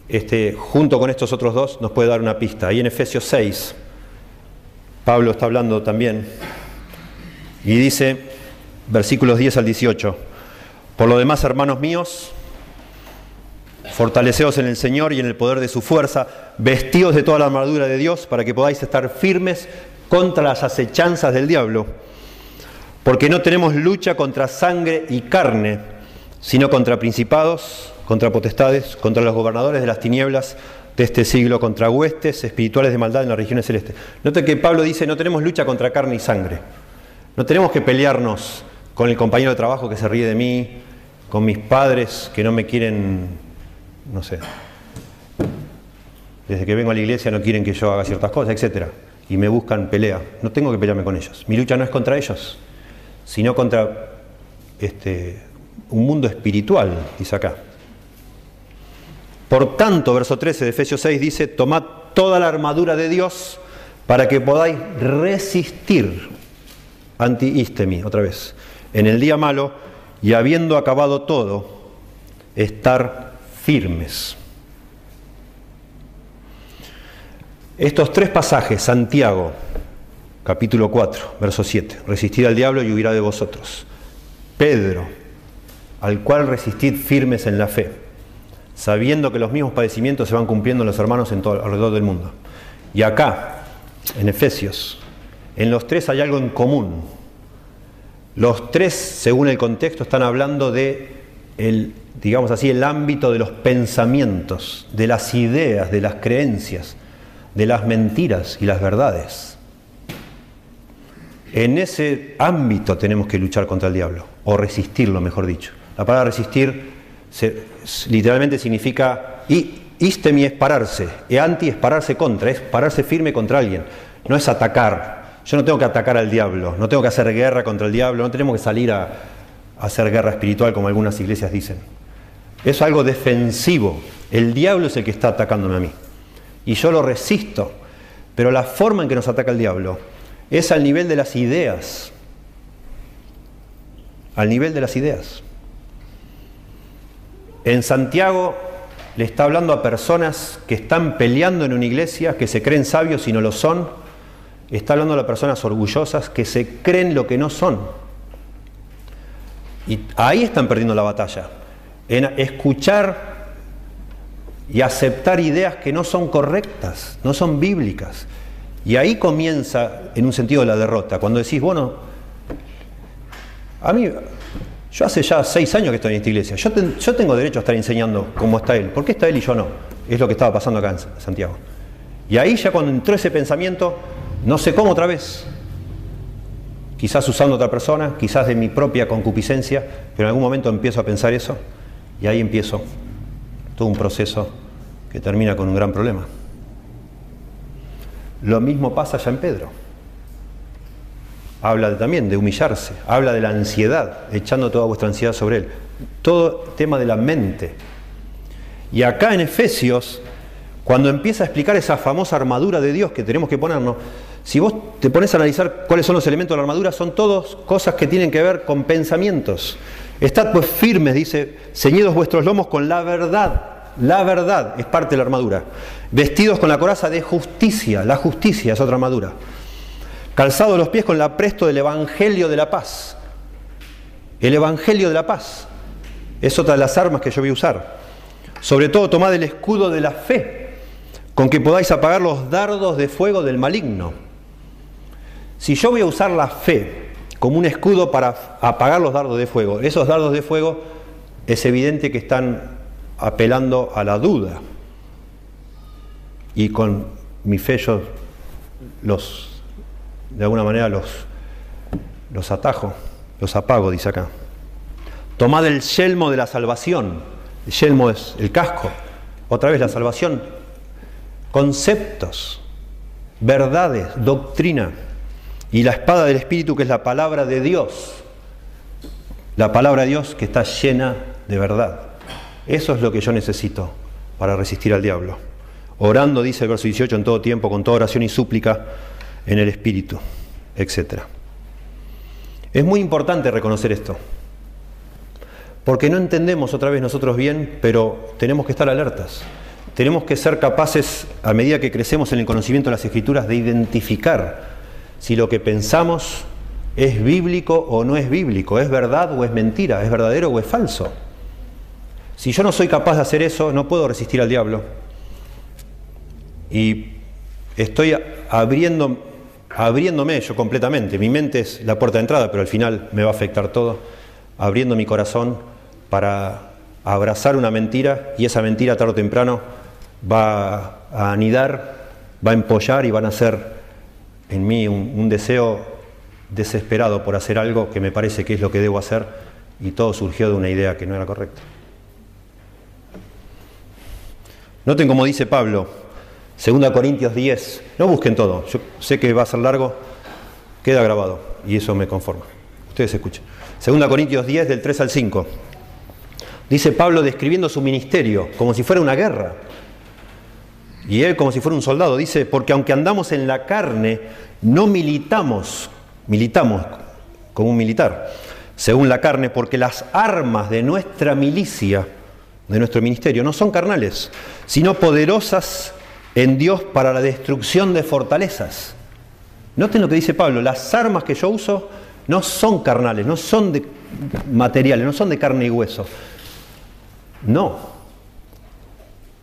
este, junto con estos otros dos, nos puede dar una pista. Ahí en Efesios 6, Pablo está hablando también y dice, versículos 10 al 18, por lo demás, hermanos míos, fortaleceos en el Señor y en el poder de su fuerza, vestidos de toda la armadura de Dios para que podáis estar firmes contra las acechanzas del diablo, porque no tenemos lucha contra sangre y carne, sino contra principados contra potestades, contra los gobernadores de las tinieblas de este siglo, contra huestes espirituales de maldad en las regiones celestes. Note que Pablo dice, no tenemos lucha contra carne y sangre. No tenemos que pelearnos con el compañero de trabajo que se ríe de mí, con mis padres que no me quieren, no sé, desde que vengo a la iglesia no quieren que yo haga ciertas cosas, etc. y me buscan pelea. No tengo que pelearme con ellos. Mi lucha no es contra ellos, sino contra este, un mundo espiritual, dice acá. Por tanto, verso 13 de Efesios 6 dice, tomad toda la armadura de Dios para que podáis resistir anti-istemi, otra vez, en el día malo y habiendo acabado todo, estar firmes. Estos tres pasajes, Santiago, capítulo 4, verso 7, resistid al diablo y huirá de vosotros. Pedro, al cual resistid firmes en la fe, sabiendo que los mismos padecimientos se van cumpliendo en los hermanos en todo, alrededor del mundo. Y acá, en Efesios, en los tres hay algo en común. Los tres, según el contexto, están hablando de el, digamos así, el ámbito de los pensamientos, de las ideas, de las creencias, de las mentiras y las verdades. En ese ámbito tenemos que luchar contra el diablo, o resistirlo, mejor dicho. La palabra resistir literalmente significa, y istemi es pararse, e anti es pararse contra, es pararse firme contra alguien, no es atacar. Yo no tengo que atacar al diablo, no tengo que hacer guerra contra el diablo, no tenemos que salir a, a hacer guerra espiritual como algunas iglesias dicen. Es algo defensivo. El diablo es el que está atacándome a mí. Y yo lo resisto. Pero la forma en que nos ataca el diablo es al nivel de las ideas. Al nivel de las ideas. En Santiago le está hablando a personas que están peleando en una iglesia, que se creen sabios y no lo son. Está hablando a personas orgullosas que se creen lo que no son. Y ahí están perdiendo la batalla. En escuchar y aceptar ideas que no son correctas, no son bíblicas. Y ahí comienza, en un sentido, la derrota. Cuando decís, bueno, a mí, yo hace ya seis años que estoy en esta iglesia, yo, yo tengo derecho a estar enseñando cómo está él. ¿Por qué está él y yo no? Es lo que estaba pasando acá en Santiago. Y ahí ya cuando entró ese pensamiento, no sé cómo otra vez, quizás usando otra persona, quizás de mi propia concupiscencia, pero en algún momento empiezo a pensar eso y ahí empiezo todo un proceso que termina con un gran problema. Lo mismo pasa ya en Pedro. Habla también de humillarse, habla de la ansiedad, echando toda vuestra ansiedad sobre él. Todo tema de la mente. Y acá en Efesios, cuando empieza a explicar esa famosa armadura de Dios que tenemos que ponernos, si vos te pones a analizar cuáles son los elementos de la armadura, son todos cosas que tienen que ver con pensamientos. Estad pues firmes, dice, ceñidos vuestros lomos con la verdad la verdad es parte de la armadura. Vestidos con la coraza de justicia, la justicia es otra armadura. Calzados los pies con la presto del Evangelio de la paz. El Evangelio de la paz es otra de las armas que yo voy a usar. Sobre todo tomad el escudo de la fe, con que podáis apagar los dardos de fuego del maligno. Si yo voy a usar la fe como un escudo para apagar los dardos de fuego, esos dardos de fuego es evidente que están apelando a la duda. Y con mi fe yo los, de alguna manera los, los atajo, los apago, dice acá. Tomad el yelmo de la salvación. El yelmo es el casco. Otra vez la salvación. Conceptos, verdades, doctrina. Y la espada del Espíritu que es la palabra de Dios. La palabra de Dios que está llena de verdad. Eso es lo que yo necesito para resistir al diablo. Orando, dice el verso 18, en todo tiempo, con toda oración y súplica en el Espíritu, etc. Es muy importante reconocer esto, porque no entendemos otra vez nosotros bien, pero tenemos que estar alertas. Tenemos que ser capaces, a medida que crecemos en el conocimiento de las Escrituras, de identificar si lo que pensamos es bíblico o no es bíblico, es verdad o es mentira, es verdadero o es falso. Si yo no soy capaz de hacer eso, no puedo resistir al diablo. Y estoy abriendo, abriéndome yo completamente. Mi mente es la puerta de entrada, pero al final me va a afectar todo. Abriendo mi corazón para abrazar una mentira y esa mentira tarde o temprano va a anidar, va a empollar y van a hacer en mí un, un deseo desesperado por hacer algo que me parece que es lo que debo hacer y todo surgió de una idea que no era correcta. Noten como dice Pablo, Segunda Corintios 10. No busquen todo. Yo sé que va a ser largo. Queda grabado. Y eso me conforma. Ustedes escuchen. Segunda Corintios 10 del 3 al 5. Dice Pablo describiendo su ministerio como si fuera una guerra. Y él como si fuera un soldado. Dice, porque aunque andamos en la carne, no militamos, militamos como un militar, según la carne, porque las armas de nuestra milicia, de nuestro ministerio, no son carnales, sino poderosas en Dios para la destrucción de fortalezas. Noten lo que dice Pablo, las armas que yo uso no son carnales, no son de materiales, no son de carne y hueso. No,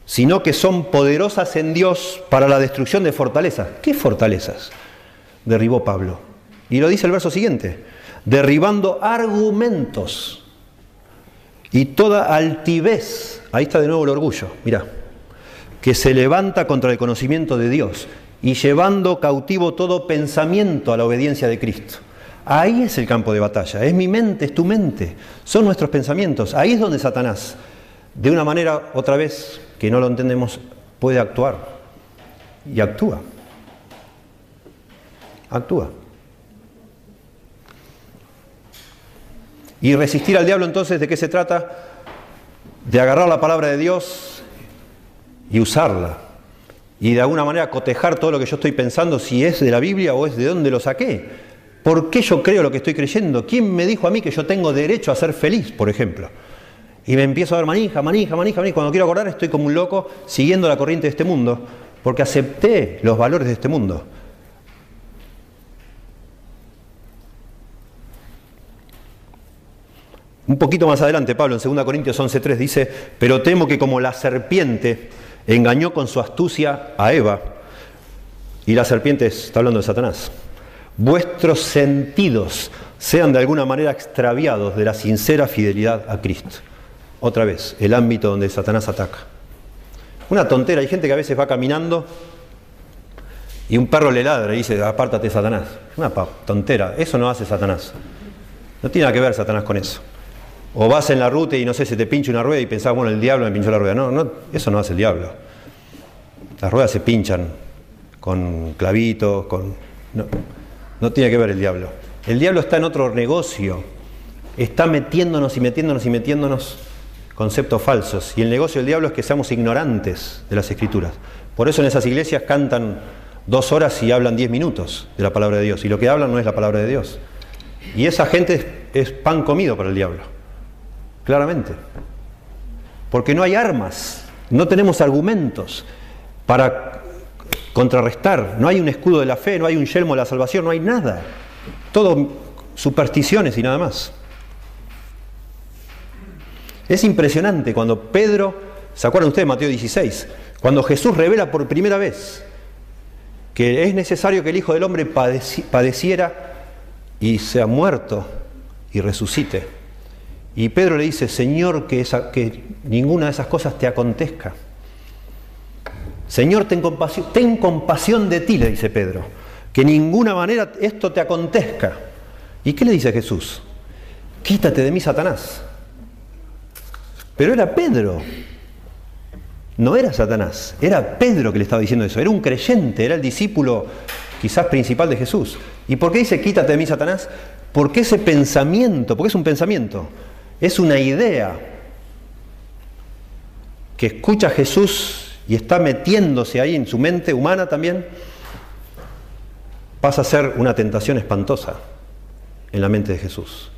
sino que son poderosas en Dios para la destrucción de fortalezas. ¿Qué fortalezas? Derribó Pablo. Y lo dice el verso siguiente, derribando argumentos y toda altivez. Ahí está de nuevo el orgullo, mira que se levanta contra el conocimiento de Dios y llevando cautivo todo pensamiento a la obediencia de Cristo. Ahí es el campo de batalla, es mi mente, es tu mente, son nuestros pensamientos. Ahí es donde Satanás, de una manera otra vez que no lo entendemos, puede actuar. Y actúa. Actúa. Y resistir al diablo entonces, ¿de qué se trata? De agarrar la palabra de Dios, y usarla. Y de alguna manera cotejar todo lo que yo estoy pensando, si es de la Biblia o es de dónde lo saqué. ¿Por qué yo creo lo que estoy creyendo? ¿Quién me dijo a mí que yo tengo derecho a ser feliz, por ejemplo? Y me empiezo a dar manija, manija, manija, manija. Cuando quiero acordar estoy como un loco siguiendo la corriente de este mundo, porque acepté los valores de este mundo. Un poquito más adelante, Pablo en 2 Corintios 11.3 dice, pero temo que como la serpiente engañó con su astucia a Eva, y la serpiente está hablando de Satanás, vuestros sentidos sean de alguna manera extraviados de la sincera fidelidad a Cristo. Otra vez, el ámbito donde Satanás ataca. Una tontera, hay gente que a veces va caminando y un perro le ladra y dice, apártate Satanás. Una tontera, eso no hace Satanás. No tiene nada que ver Satanás con eso. O vas en la ruta y no sé, se te pincha una rueda y pensás, bueno, el diablo me pinchó la rueda. No, no, eso no hace el diablo. Las ruedas se pinchan con clavitos, con. No, no tiene que ver el diablo. El diablo está en otro negocio. Está metiéndonos y metiéndonos y metiéndonos conceptos falsos. Y el negocio del diablo es que seamos ignorantes de las escrituras. Por eso en esas iglesias cantan dos horas y hablan diez minutos de la palabra de Dios. Y lo que hablan no es la palabra de Dios. Y esa gente es pan comido para el diablo claramente. Porque no hay armas, no tenemos argumentos para contrarrestar, no hay un escudo de la fe, no hay un yelmo de la salvación, no hay nada. Todo supersticiones y nada más. Es impresionante cuando Pedro, ¿se acuerdan ustedes de Mateo 16? Cuando Jesús revela por primera vez que es necesario que el Hijo del Hombre padeciera y sea muerto y resucite. Y Pedro le dice, Señor, que, que ninguna de esas cosas te acontezca. Señor, ten compasión, ten compasión de ti, le dice Pedro, que ninguna manera esto te acontezca. ¿Y qué le dice Jesús? Quítate de mí, Satanás. Pero era Pedro, no era Satanás, era Pedro que le estaba diciendo eso, era un creyente, era el discípulo quizás principal de Jesús. ¿Y por qué dice quítate de mí, Satanás? Porque ese pensamiento, porque es un pensamiento, es una idea que escucha a Jesús y está metiéndose ahí en su mente humana también, pasa a ser una tentación espantosa en la mente de Jesús.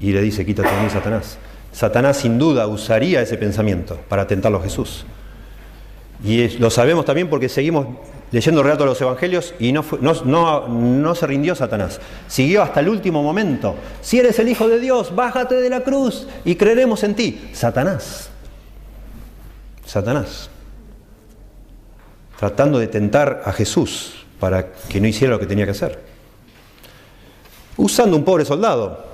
Y le dice, quítate de mí, Satanás. Satanás sin duda usaría ese pensamiento para tentarlo a Jesús. Y lo sabemos también porque seguimos leyendo el relato de los evangelios y no, no, no, se rindió Satanás. Siguió hasta el último momento. Si eres el Hijo de Dios, bájate de la cruz y creeremos en ti. Satanás. Satanás. Tratando de tentar a Jesús para que no hiciera lo que tenía que hacer. Usando un pobre soldado.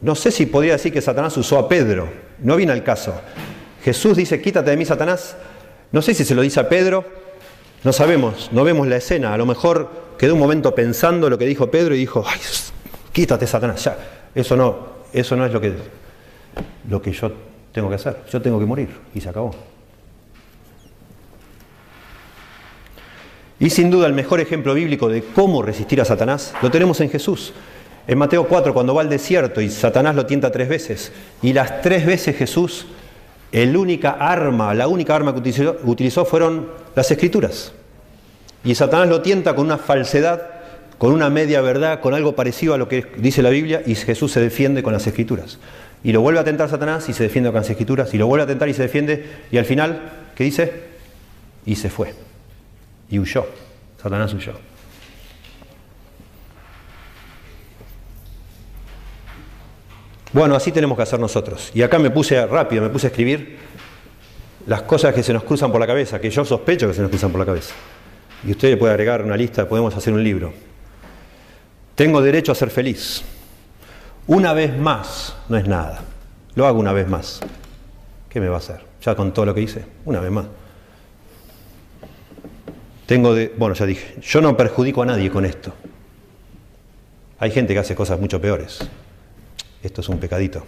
No sé si podría decir que Satanás usó a Pedro. No viene al caso. Jesús dice, quítate de mí, Satanás, no sé si se lo dice a Pedro, no sabemos, no vemos la escena. A lo mejor quedó un momento pensando lo que dijo Pedro y dijo, Ay, quítate Satanás, ya. Eso no, eso no es lo que, lo que yo tengo que hacer, yo tengo que morir y se acabó. Y sin duda el mejor ejemplo bíblico de cómo resistir a Satanás lo tenemos en Jesús. En Mateo 4, cuando va al desierto y Satanás lo tienta tres veces, y las tres veces Jesús, el única arma, la única arma que utilizó, fueron las escrituras. Y Satanás lo tienta con una falsedad, con una media verdad, con algo parecido a lo que dice la Biblia, y Jesús se defiende con las escrituras. Y lo vuelve a tentar Satanás y se defiende con las escrituras, y lo vuelve a tentar y se defiende, y al final, ¿qué dice? Y se fue. Y huyó. Satanás huyó. Bueno, así tenemos que hacer nosotros. Y acá me puse rápido, me puse a escribir las cosas que se nos cruzan por la cabeza, que yo sospecho que se nos cruzan por la cabeza. Y usted le puede agregar una lista, podemos hacer un libro. Tengo derecho a ser feliz. Una vez más no es nada. Lo hago una vez más. ¿Qué me va a hacer? Ya con todo lo que hice, una vez más. Tengo de, bueno, ya dije, yo no perjudico a nadie con esto. Hay gente que hace cosas mucho peores. Esto es un pecadito.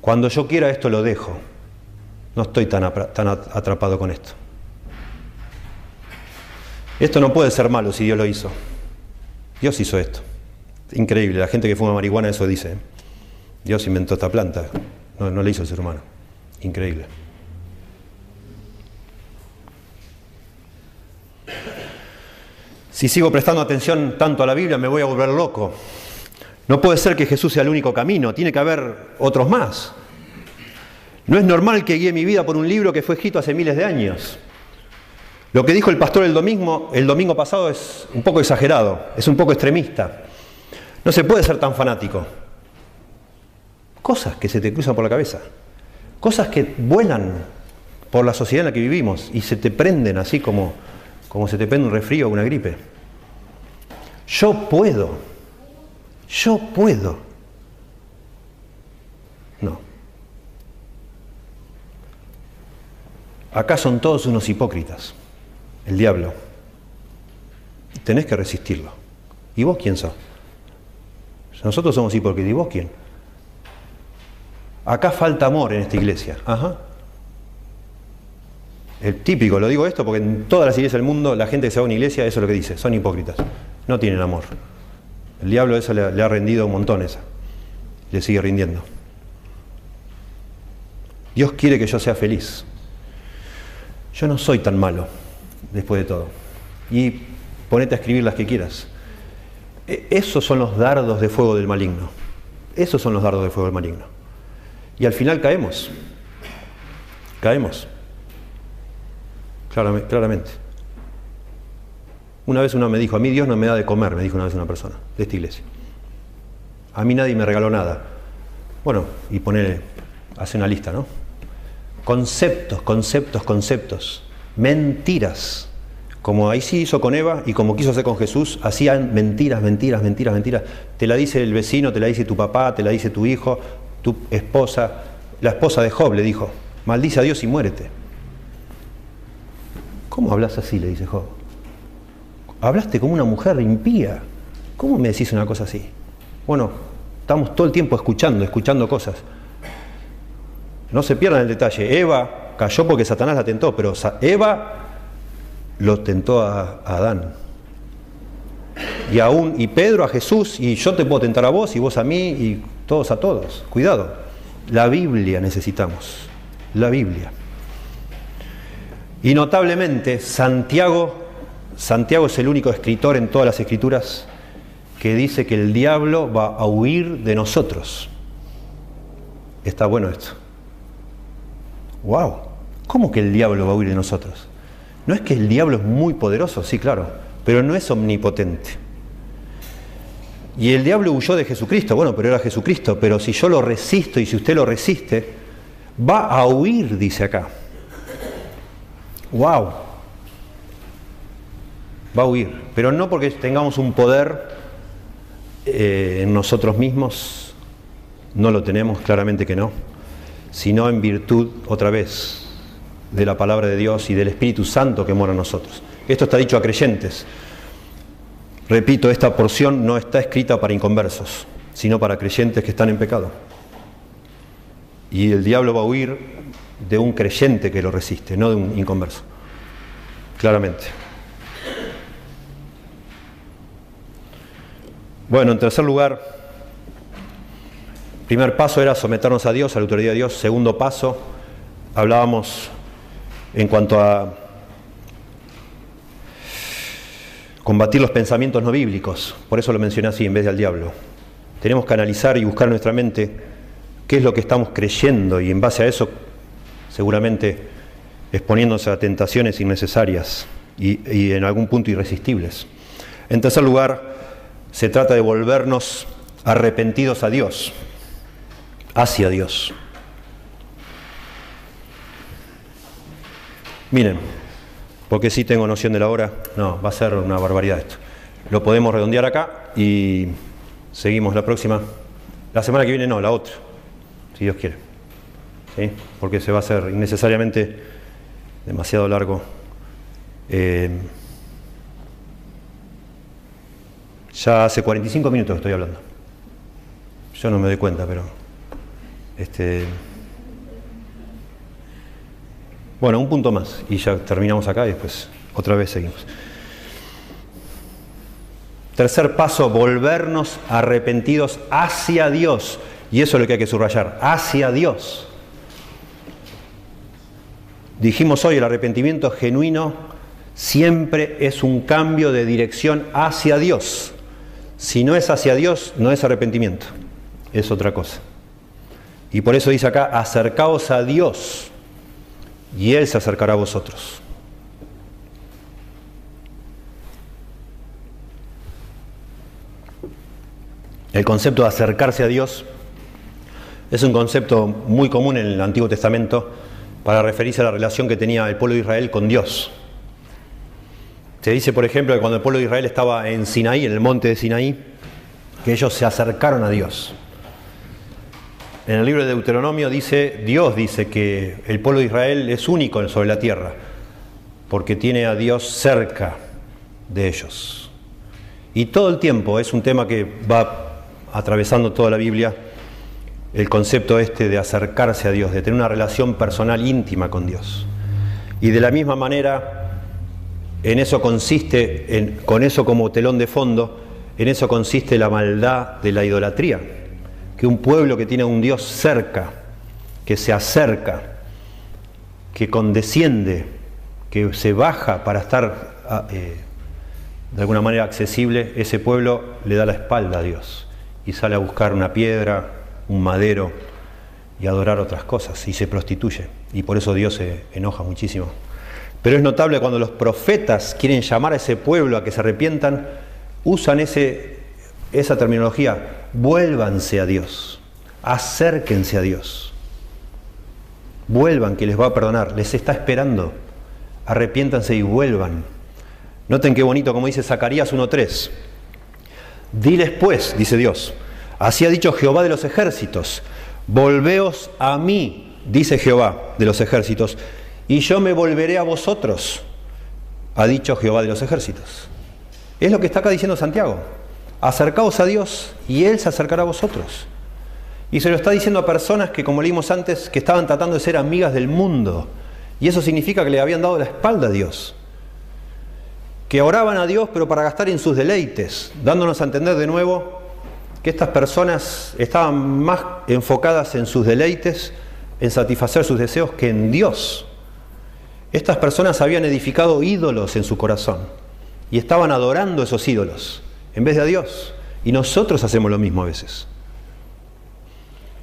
Cuando yo quiera esto lo dejo. No estoy tan, atrapado con esto. Esto no puede ser malo si Dios lo hizo. Dios hizo esto. Increíble, la gente que fuma marihuana eso dice. ¿eh? Dios inventó esta planta, no, no le hizo el ser humano. Increíble. Si sigo prestando atención tanto a la Biblia me voy a volver loco. No puede ser que Jesús sea el único camino, tiene que haber otros más. No es normal que guíe mi vida por un libro que fue escrito hace miles de años. Lo que dijo el pastor el domingo, el domingo pasado es un poco exagerado, es un poco extremista. No se puede ser tan fanático. Cosas que se te cruzan por la cabeza, cosas que vuelan por la sociedad en la que vivimos y se te prenden así como, como se te prende un resfrío o una gripe. Yo puedo, yo puedo. No. Acá son todos unos hipócritas. El diablo. Tenés que resistirlo. ¿Y vos quién sos? Nosotros somos hipócritas. ¿Y vos quién? Acá falta amor en esta iglesia. Ajá. El típico, lo digo esto porque en todas las iglesias del mundo la gente que se va a una iglesia eso es lo que dice, son hipócritas, no tienen amor. El diablo eso le, ha rendido un montón esa. Le sigue rindiendo. Dios quiere que yo sea feliz. Yo no soy tan malo, después de todo. Y ponete a escribir las que quieras. E, esos son los dardos de fuego del maligno. Esos son los dardos de fuego del maligno. Y al final caemos. Caemos. Claramente. Una vez uno me dijo, a mí Dios no me da de comer, me dijo una vez una persona de esta iglesia. A mí nadie me regaló nada. Bueno, y poner, hace una lista, ¿no? Conceptos, conceptos, conceptos. Mentiras. Como ahí sí hizo con Eva y como quiso hacer con Jesús, hacían mentiras, mentiras, mentiras, mentiras. Te la dice el vecino, te la dice tu papá, te la dice tu hijo, tu esposa. La esposa de Job le dijo, maldice a Dios y muérete. ¿Cómo hablas así? le dice Job hablaste como una mujer impía. ¿Cómo me decís una cosa así? Bueno, estamos todo el tiempo escuchando, escuchando cosas. No se pierdan el detalle. Eva cayó porque Satanás la tentó, pero Eva lo tentó a, Adán. Y aún, y Pedro a Jesús, y yo te puedo tentar a vos, y vos a mí, y todos a todos. Cuidado. La Biblia necesitamos. La Biblia. Y notablemente, Santiago Santiago es el único escritor en todas las escrituras que dice que el diablo va a huir de nosotros. Está bueno esto. ¡Wow! ¿Cómo que el diablo va a huir de nosotros? No es que el diablo es muy poderoso, sí, claro, pero no es omnipotente. Y el diablo huyó de Jesucristo, bueno, pero era Jesucristo, pero si yo lo resisto y si usted lo resiste, va a huir, dice acá. ¡Wow! Va a huir, pero no porque tengamos un poder eh, en nosotros mismos, no lo tenemos, claramente que no, sino en virtud, otra vez, de la palabra de Dios y del Espíritu Santo que mora en nosotros. Esto está dicho a creyentes. Repito, esta porción no está escrita para inconversos, sino para creyentes que están en pecado. Y el diablo va a huir de un creyente que lo resiste, no de un inconverso. Claramente. Bueno, en tercer lugar, primer paso era someternos a Dios, a la autoridad de Dios. Segundo paso, hablábamos en cuanto a combatir los pensamientos no bíblicos. Por eso lo mencioné así en vez de al diablo. Tenemos que analizar y buscar en nuestra mente qué es lo que estamos creyendo y en base a eso seguramente exponiéndose a tentaciones innecesarias y, y en algún punto irresistibles. En tercer lugar, se trata de volvernos arrepentidos a Dios, hacia Dios. Miren, porque si tengo noción de la hora, no, va a ser una barbaridad esto. Lo podemos redondear acá y seguimos la próxima. La semana que viene no, la otra, si Dios quiere. ¿Sí? Porque se va a hacer innecesariamente demasiado largo. Eh, Ya hace 45 minutos que estoy hablando. Yo no me doy cuenta, pero. Este, bueno, un punto más y ya terminamos acá y después otra vez seguimos. Tercer paso, volvernos arrepentidos hacia Dios. Y eso es lo que hay que subrayar, hacia Dios. Dijimos hoy, el arrepentimiento genuino siempre es un cambio de dirección hacia Dios. Si no es hacia Dios, no es arrepentimiento, es otra cosa. Y por eso dice acá, acercaos a Dios y Él se acercará a vosotros. El concepto de acercarse a Dios es un concepto muy común en el Antiguo Testamento para referirse a la relación que tenía el pueblo de Israel con Dios. Se dice, por ejemplo, que cuando el pueblo de Israel estaba en Sinaí, en el monte de Sinaí, que ellos se acercaron a Dios. En el libro de Deuteronomio dice, Dios dice que el pueblo de Israel es único sobre la tierra, porque tiene a Dios cerca de ellos. Y todo el tiempo es un tema que va atravesando toda la Biblia, el concepto este de acercarse a Dios, de tener una relación personal íntima con Dios. Y de la misma manera, en eso consiste, con eso como telón de fondo, en eso consiste la maldad de la idolatría. Que un pueblo que tiene a un Dios cerca, que se acerca, que condesciende, que se baja para estar ah, eh, de alguna manera accesible, ese pueblo le da la espalda a Dios y sale a buscar una piedra, un madero y adorar otras cosas y se prostituye. Y por eso Dios se enoja muchísimo. Pero es notable cuando los profetas quieren llamar a ese pueblo a que se arrepientan, usan ese, esa terminología, vuélvanse a Dios, acérquense a Dios, vuelvan que les va a perdonar, les está esperando, arrepiéntanse y vuelvan. Noten qué bonito como dice Zacarías 1.3. Diles pues, dice Dios, así ha dicho Jehová de los ejércitos, volveos a mí, dice Jehová de los ejércitos, y yo me volveré a vosotros, ha dicho Jehová de los ejércitos. Es lo que está acá diciendo Santiago. Acercaos a Dios y Él se acercará a vosotros. Y se lo está diciendo a personas que, como leímos antes, que estaban tratando de ser amigas del mundo. Y eso significa que le habían dado la espalda a Dios. Que oraban a Dios, pero para gastar en sus deleites, dándonos a entender de nuevo que estas personas estaban más enfocadas en sus deleites, en satisfacer sus deseos, que en Dios. Estas personas habían edificado ídolos en su corazón y estaban adorando esos ídolos en vez de a Dios. Y nosotros hacemos lo mismo a veces.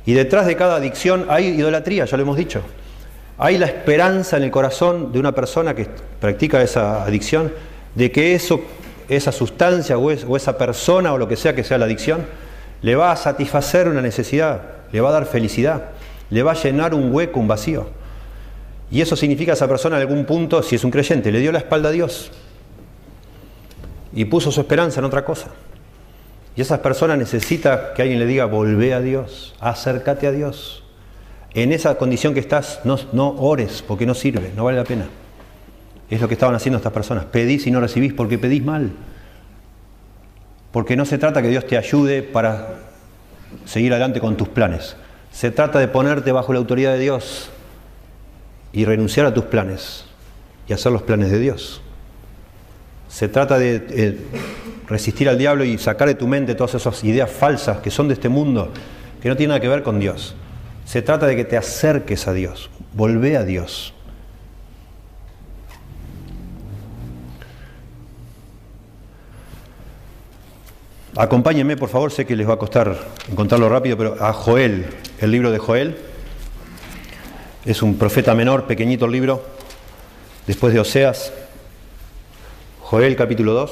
Y detrás de cada adicción hay idolatría, ya lo hemos dicho. Hay la esperanza en el corazón de una persona que practica esa adicción de que eso, esa sustancia o, o esa persona o lo que sea que sea la adicción, le va a satisfacer una necesidad, le va a dar felicidad, le va a llenar un hueco, un vacío. Y eso significa que esa persona en algún punto, si es un creyente, le dio la espalda a Dios y puso su esperanza en otra cosa. Y esa persona necesita que alguien le diga, volvé a Dios, acércate a Dios. En esa condición que estás, no, no ores porque no sirve, no vale la pena. Es lo que estaban haciendo estas personas. Pedís y no recibís porque pedís mal. Porque no se trata que Dios te ayude para seguir adelante con tus planes. Se trata de ponerte bajo la autoridad de Dios y renunciar a tus planes y hacer los planes de Dios. Se trata de eh, resistir al diablo y sacar de tu mente todas esas ideas falsas que son de este mundo, que no tienen nada que ver con Dios. Se trata de que te acerques a Dios, volvé a Dios. Acompáñenme, por favor, sé que les va a costar encontrarlo rápido, pero a Joel, el libro de Joel. Es un profeta menor, pequeñito el libro, después de Oseas. Joel capítulo 2.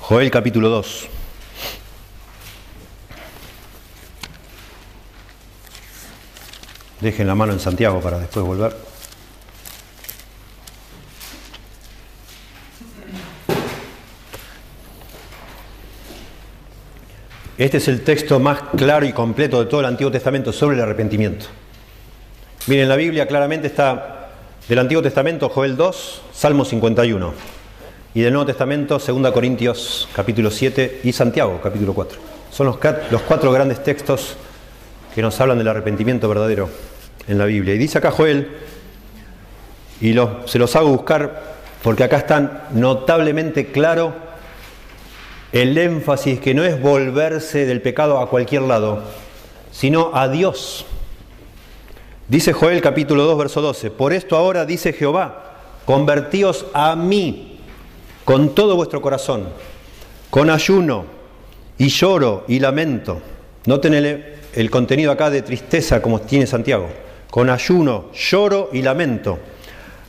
Joel capítulo 2. Dejen la mano en Santiago para después volver. Este es el texto más claro y completo de todo el Antiguo Testamento sobre el arrepentimiento. Miren, la Biblia claramente está del Antiguo Testamento, Joel 2, Salmo 51. Y del Nuevo Testamento, 2 Corintios capítulo 7 y Santiago capítulo 4. Son los, los cuatro grandes textos que nos hablan del arrepentimiento verdadero en la Biblia. Y dice acá Joel, y se los hago buscar porque acá están notablemente claro el énfasis que no es volverse del pecado a cualquier lado, sino a Dios. Dice Joel capítulo 2, verso 12, por esto ahora dice Jehová, convertíos a mí con todo vuestro corazón, con ayuno y lloro y lamento. Noten el, el contenido acá de tristeza como tiene Santiago con ayuno, lloro y lamento.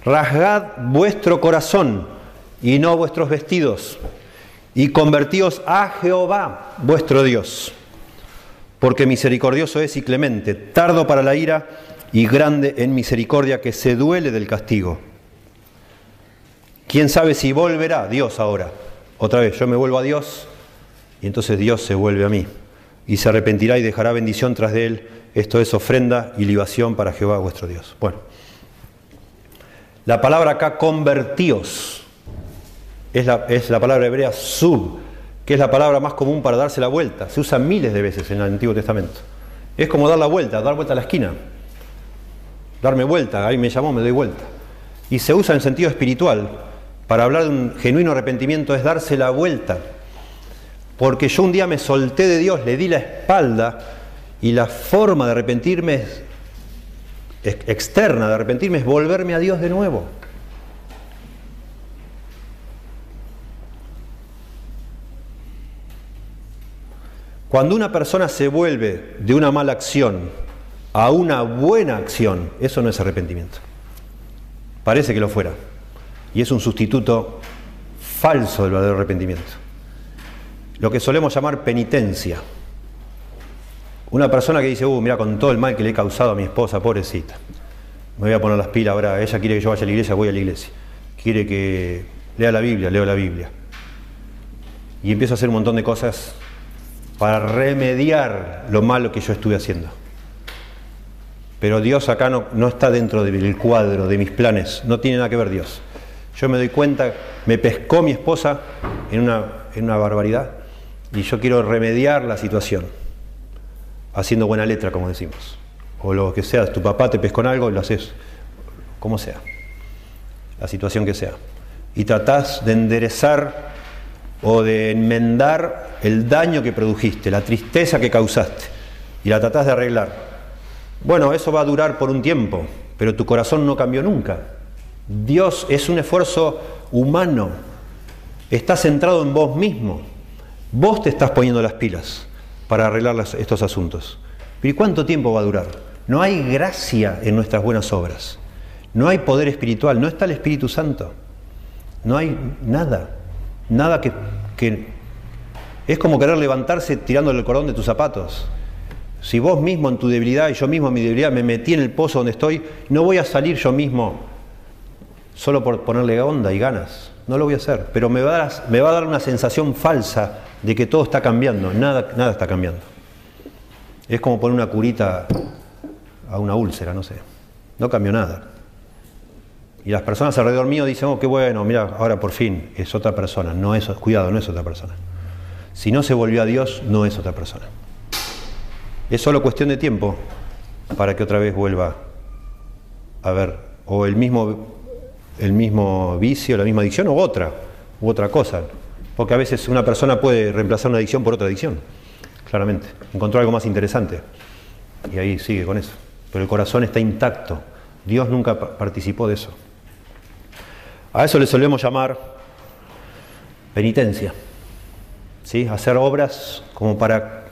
Rasgad vuestro corazón y no vuestros vestidos, y convertíos a Jehová vuestro Dios, porque misericordioso es y clemente, tardo para la ira y grande en misericordia que se duele del castigo. ¿Quién sabe si volverá Dios ahora? Otra vez, yo me vuelvo a Dios y entonces Dios se vuelve a mí y se arrepentirá y dejará bendición tras de él esto es ofrenda y libación para Jehová vuestro Dios. Bueno, la palabra acá convertíos es la, es la palabra hebrea sub, que es la palabra más común para darse la vuelta. Se usa miles de veces en el Antiguo Testamento. Es como dar la vuelta, dar vuelta a la esquina. Darme vuelta, ahí me llamó, me doy vuelta. Y se usa en sentido espiritual. Para hablar de un genuino arrepentimiento es darse la vuelta. Porque yo un día me solté de Dios, le di la espalda y la forma de arrepentirme externa, de arrepentirme es volverme a Dios de nuevo. Cuando una persona se vuelve de una mala acción a una buena acción, eso no es arrepentimiento. Parece que lo fuera. Y es un sustituto falso del verdadero arrepentimiento. Lo que solemos llamar penitencia. Una persona que dice, uh, mira, con todo el mal que le he causado a mi esposa, pobrecita, me voy a poner las pilas ahora, ella quiere que yo vaya a la iglesia, voy a la iglesia. Quiere que lea la Biblia, leo la Biblia. Y empiezo a hacer un montón de cosas para remediar lo malo que yo estuve haciendo. Pero Dios acá no, está dentro del cuadro de mis planes, no tiene nada que ver Dios. Yo me doy cuenta, me pescó mi esposa en una, en una barbaridad y yo quiero remediar la situación haciendo buena letra, como decimos. O lo que sea, tu papá te pescó en algo y lo haces, como sea, la situación que sea. Y tratás de enderezar o de enmendar el daño que produjiste, la tristeza que causaste, y la tratás de arreglar. Bueno, eso va a durar por un tiempo, pero tu corazón no cambió nunca. Dios es un esfuerzo humano, está centrado en vos mismo. Vos te estás poniendo las pilas para arreglar estos asuntos. ¿Y cuánto tiempo va a durar? No hay gracia en nuestras buenas obras. No hay poder espiritual, no está el Espíritu Santo. No hay nada. Nada que, que es como querer levantarse tirándole el cordón de tus zapatos. Si vos mismo en tu debilidad y yo mismo en mi debilidad me metí en el pozo donde estoy, no voy a salir yo mismo solo por ponerle onda y ganas. No lo voy a hacer. Pero me va a dar, me va a dar una sensación falsa de que todo está cambiando. Nada, nada está cambiando. Es como poner una curita a una úlcera, no sé. No cambió nada. Y las personas alrededor mío dicen, oh, qué bueno, mira, ahora por fin es otra persona. No es, cuidado, no es otra persona. Si no se volvió a Dios, no es otra persona. Es solo cuestión de tiempo para que otra vez vuelva a ver o el mismo, el mismo vicio, la misma adicción, o otra, u otra cosa. Porque a veces una persona puede reemplazar una adicción por otra adicción, claramente. Encontró algo más interesante y ahí sigue con eso. Pero el corazón está intacto. Dios nunca participó de eso. A eso le solemos llamar penitencia. ¿Sí? Hacer obras como para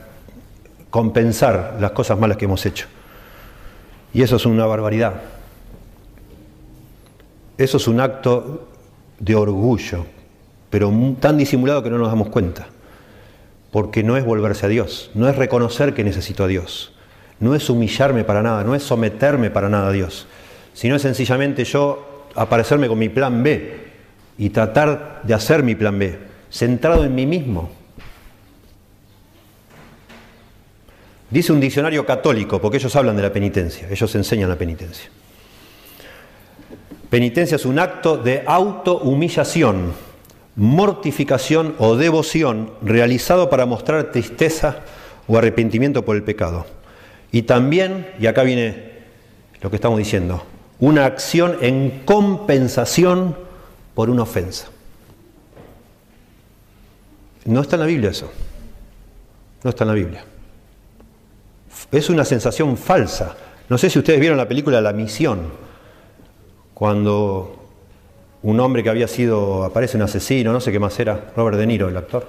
compensar las cosas malas que hemos hecho. Y eso es una barbaridad. Eso es un acto de orgullo, pero tan disimulado que no nos damos cuenta. Porque no es volverse a Dios, no es reconocer que necesito a Dios, no es humillarme para nada, no es someterme para nada a Dios, sino es sencillamente yo aparecerme con mi plan B y tratar de hacer mi plan B, centrado en mí mismo. Dice un diccionario católico, porque ellos hablan de la penitencia, ellos enseñan la penitencia. Penitencia es un acto de autohumillación, mortificación o devoción realizado para mostrar tristeza o arrepentimiento por el pecado. Y también, y acá viene lo que estamos diciendo, una acción en compensación por una ofensa. No está en la Biblia eso. No está en la Biblia. Es una sensación falsa. No sé si ustedes vieron la película La Misión cuando un hombre que había sido, aparece un asesino, no sé qué más era, Robert De Niro, el actor,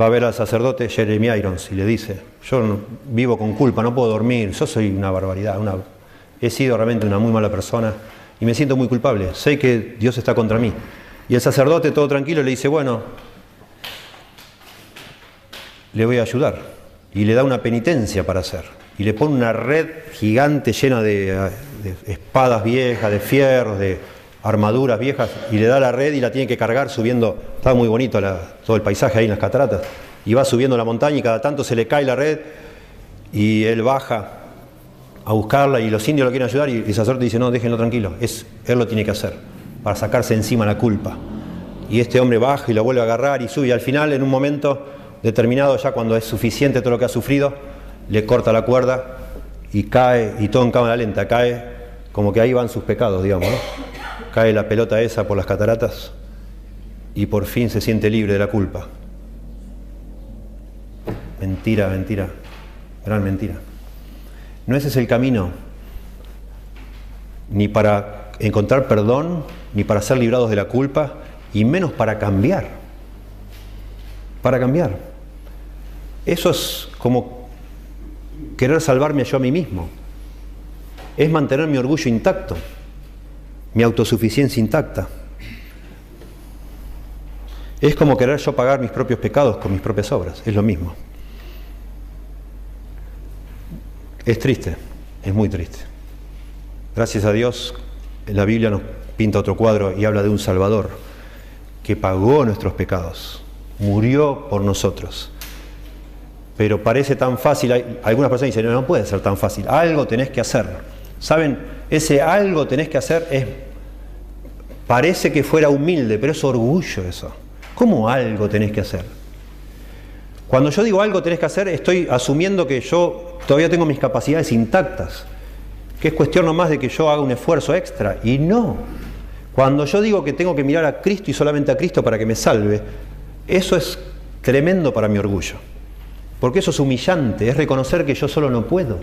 va a ver al sacerdote Jeremy Irons y le dice, yo vivo con culpa, no puedo dormir, yo soy una barbaridad, una, he sido realmente una muy mala persona y me siento muy culpable, sé que Dios está contra mí. Y el sacerdote, todo tranquilo, le dice, bueno, le voy a ayudar. Y le da una penitencia para hacer. Y le pone una red gigante llena de espadas viejas, de fierros, de armaduras viejas, y le da la red y la tiene que cargar subiendo, está muy bonito todo el paisaje ahí en las cataratas, y va subiendo la montaña y cada tanto se le cae la red y él baja a buscarla y los indios lo quieren ayudar y el sacerdote dice, no, déjenlo tranquilo, es, él lo tiene que hacer para sacarse encima la culpa. Y este hombre baja y lo vuelve a agarrar y sube y al final en un momento determinado, ya cuando es suficiente todo lo que ha sufrido, le corta la cuerda y cae, y todo en cámara lenta, cae como que ahí van sus pecados, digamos. Cae la pelota esa por las cataratas y por fin se siente libre de la culpa. Mentira, mentira, gran mentira. No ese es el camino, ni para encontrar perdón, ni para ser librados de la culpa, y menos para cambiar. Para cambiar. Eso es como querer salvarme yo a mí mismo es mantener mi orgullo intacto, mi autosuficiencia intacta. Es como querer yo pagar mis propios pecados con mis propias obras, es lo mismo. Es triste, es muy triste. Gracias a Dios, la Biblia nos pinta otro cuadro y habla de un Salvador que pagó nuestros pecados, murió por nosotros. Pero parece tan fácil, algunas personas dicen, no, no puede ser tan fácil, algo tenés que hacer. Saben, ese algo tenés que hacer es, parece que fuera humilde, pero es orgullo eso. ¿Cómo algo tenés que hacer? Cuando yo digo algo tenés que hacer, estoy asumiendo que yo todavía tengo mis capacidades intactas, que es cuestión nomás de que yo haga un esfuerzo extra. Y no. Cuando yo digo que tengo que mirar a Cristo y solamente a Cristo para que me salve, eso es tremendo para mi orgullo. Porque eso es humillante, es reconocer que yo solo no puedo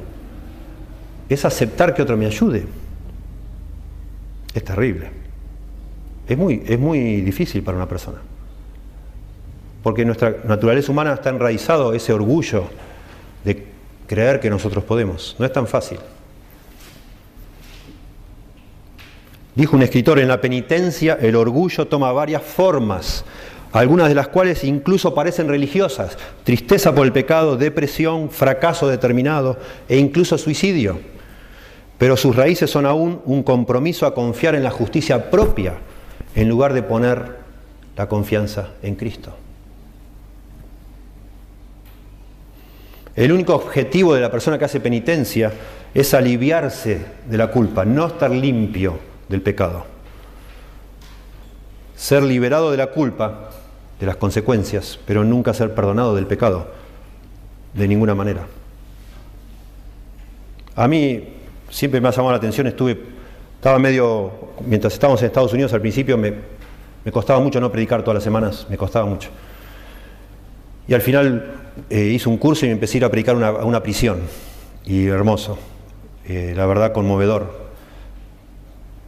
es aceptar que otro me ayude. Es terrible. Es muy, es muy difícil para una persona. Porque nuestra naturaleza humana está enraizado ese orgullo de creer que nosotros podemos. No es tan fácil. Dijo un escritor, en la penitencia el orgullo toma varias formas algunas de las cuales incluso parecen religiosas, tristeza por el pecado, depresión, fracaso determinado e incluso suicidio pero sus raíces son aún un compromiso a confiar en la justicia propia en lugar de poner la confianza en Cristo. El único objetivo de la persona que hace penitencia es aliviarse de la culpa, no estar limpio del pecado. ser liberado de la culpa, de las consecuencias, pero nunca ser perdonado del pecado, de ninguna manera. A mí siempre me ha llamado la atención, estuve, estaba medio, mientras estábamos en Estados Unidos al principio me, costaba mucho no predicar todas las semanas, me costaba mucho. Y al final eh, hice un curso y empecé a ir a predicar a una, prisión, y hermoso, eh, la verdad conmovedor,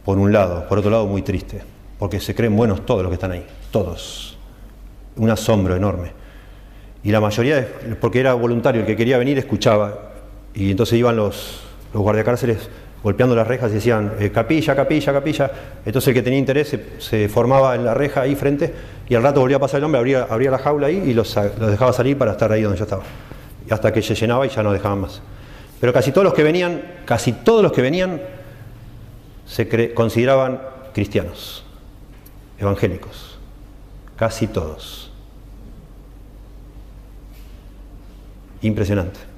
por un lado, por otro lado muy triste, porque se creen buenos todos los que están ahí, todos, un asombro enorme. Y la mayoría, porque era voluntario, el que quería venir escuchaba, y entonces iban los, los golpeando las rejas y decían, eh, capilla, capilla, capilla. Entonces el que tenía interés se, formaba en la reja ahí frente y al rato volvía a pasar el hombre, abría, abría la jaula ahí y los, dejaba salir para estar ahí donde yo estaba. Hasta que se llenaba y ya no dejaban más. Pero casi todos los que venían, casi todos los que venían se consideraban cristianos, evangélicos. Casi todos. Impresionante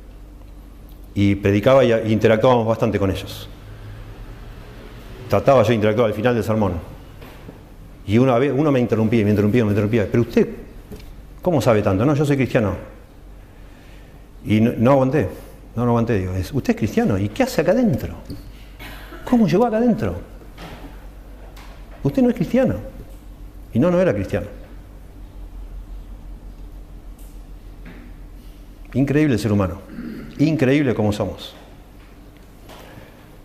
y predicaba y interactuábamos bastante con ellos. Trataba yo de interactuar al final del sermón. Y una vez uno me interrumpía, me interrumpía, me interrumpía. Pero usted, ¿cómo sabe tanto? No, yo soy cristiano. Y no, aguanté, no, no aguanté. Digo, ¿usted es cristiano? ¿Y qué hace acá adentro? ¿Cómo llegó acá adentro? Usted no es cristiano. Y no, no era cristiano. Increíble el ser humano. Increíble como somos.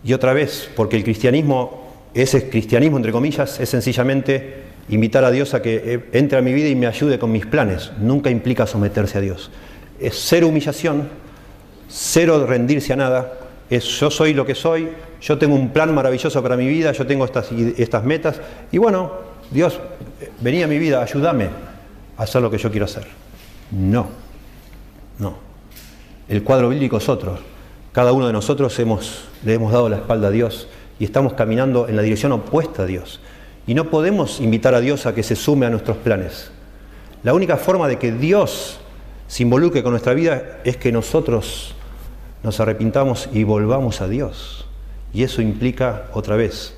Y otra vez, porque el cristianismo, ese cristianismo entre comillas, es sencillamente invitar a Dios a que eh, entre a mi vida y me ayude con mis planes. Nunca implica someterse a Dios. Es cero humillación, cero rendirse a nada. Es yo soy lo que soy, yo tengo un plan maravilloso para mi vida, yo tengo estas, metas. Y bueno, Dios, venía a mi vida, ayúdame a hacer lo que yo quiero hacer. No, no. El cuadro bíblico es otro. Cada uno de nosotros le hemos dado la espalda a Dios y estamos caminando en la dirección opuesta a Dios. Y no podemos invitar a Dios a que se sume a nuestros planes. La única forma de que Dios se involucre con nuestra vida es que nosotros nos arrepintamos y volvamos a Dios. Y eso implica, otra vez,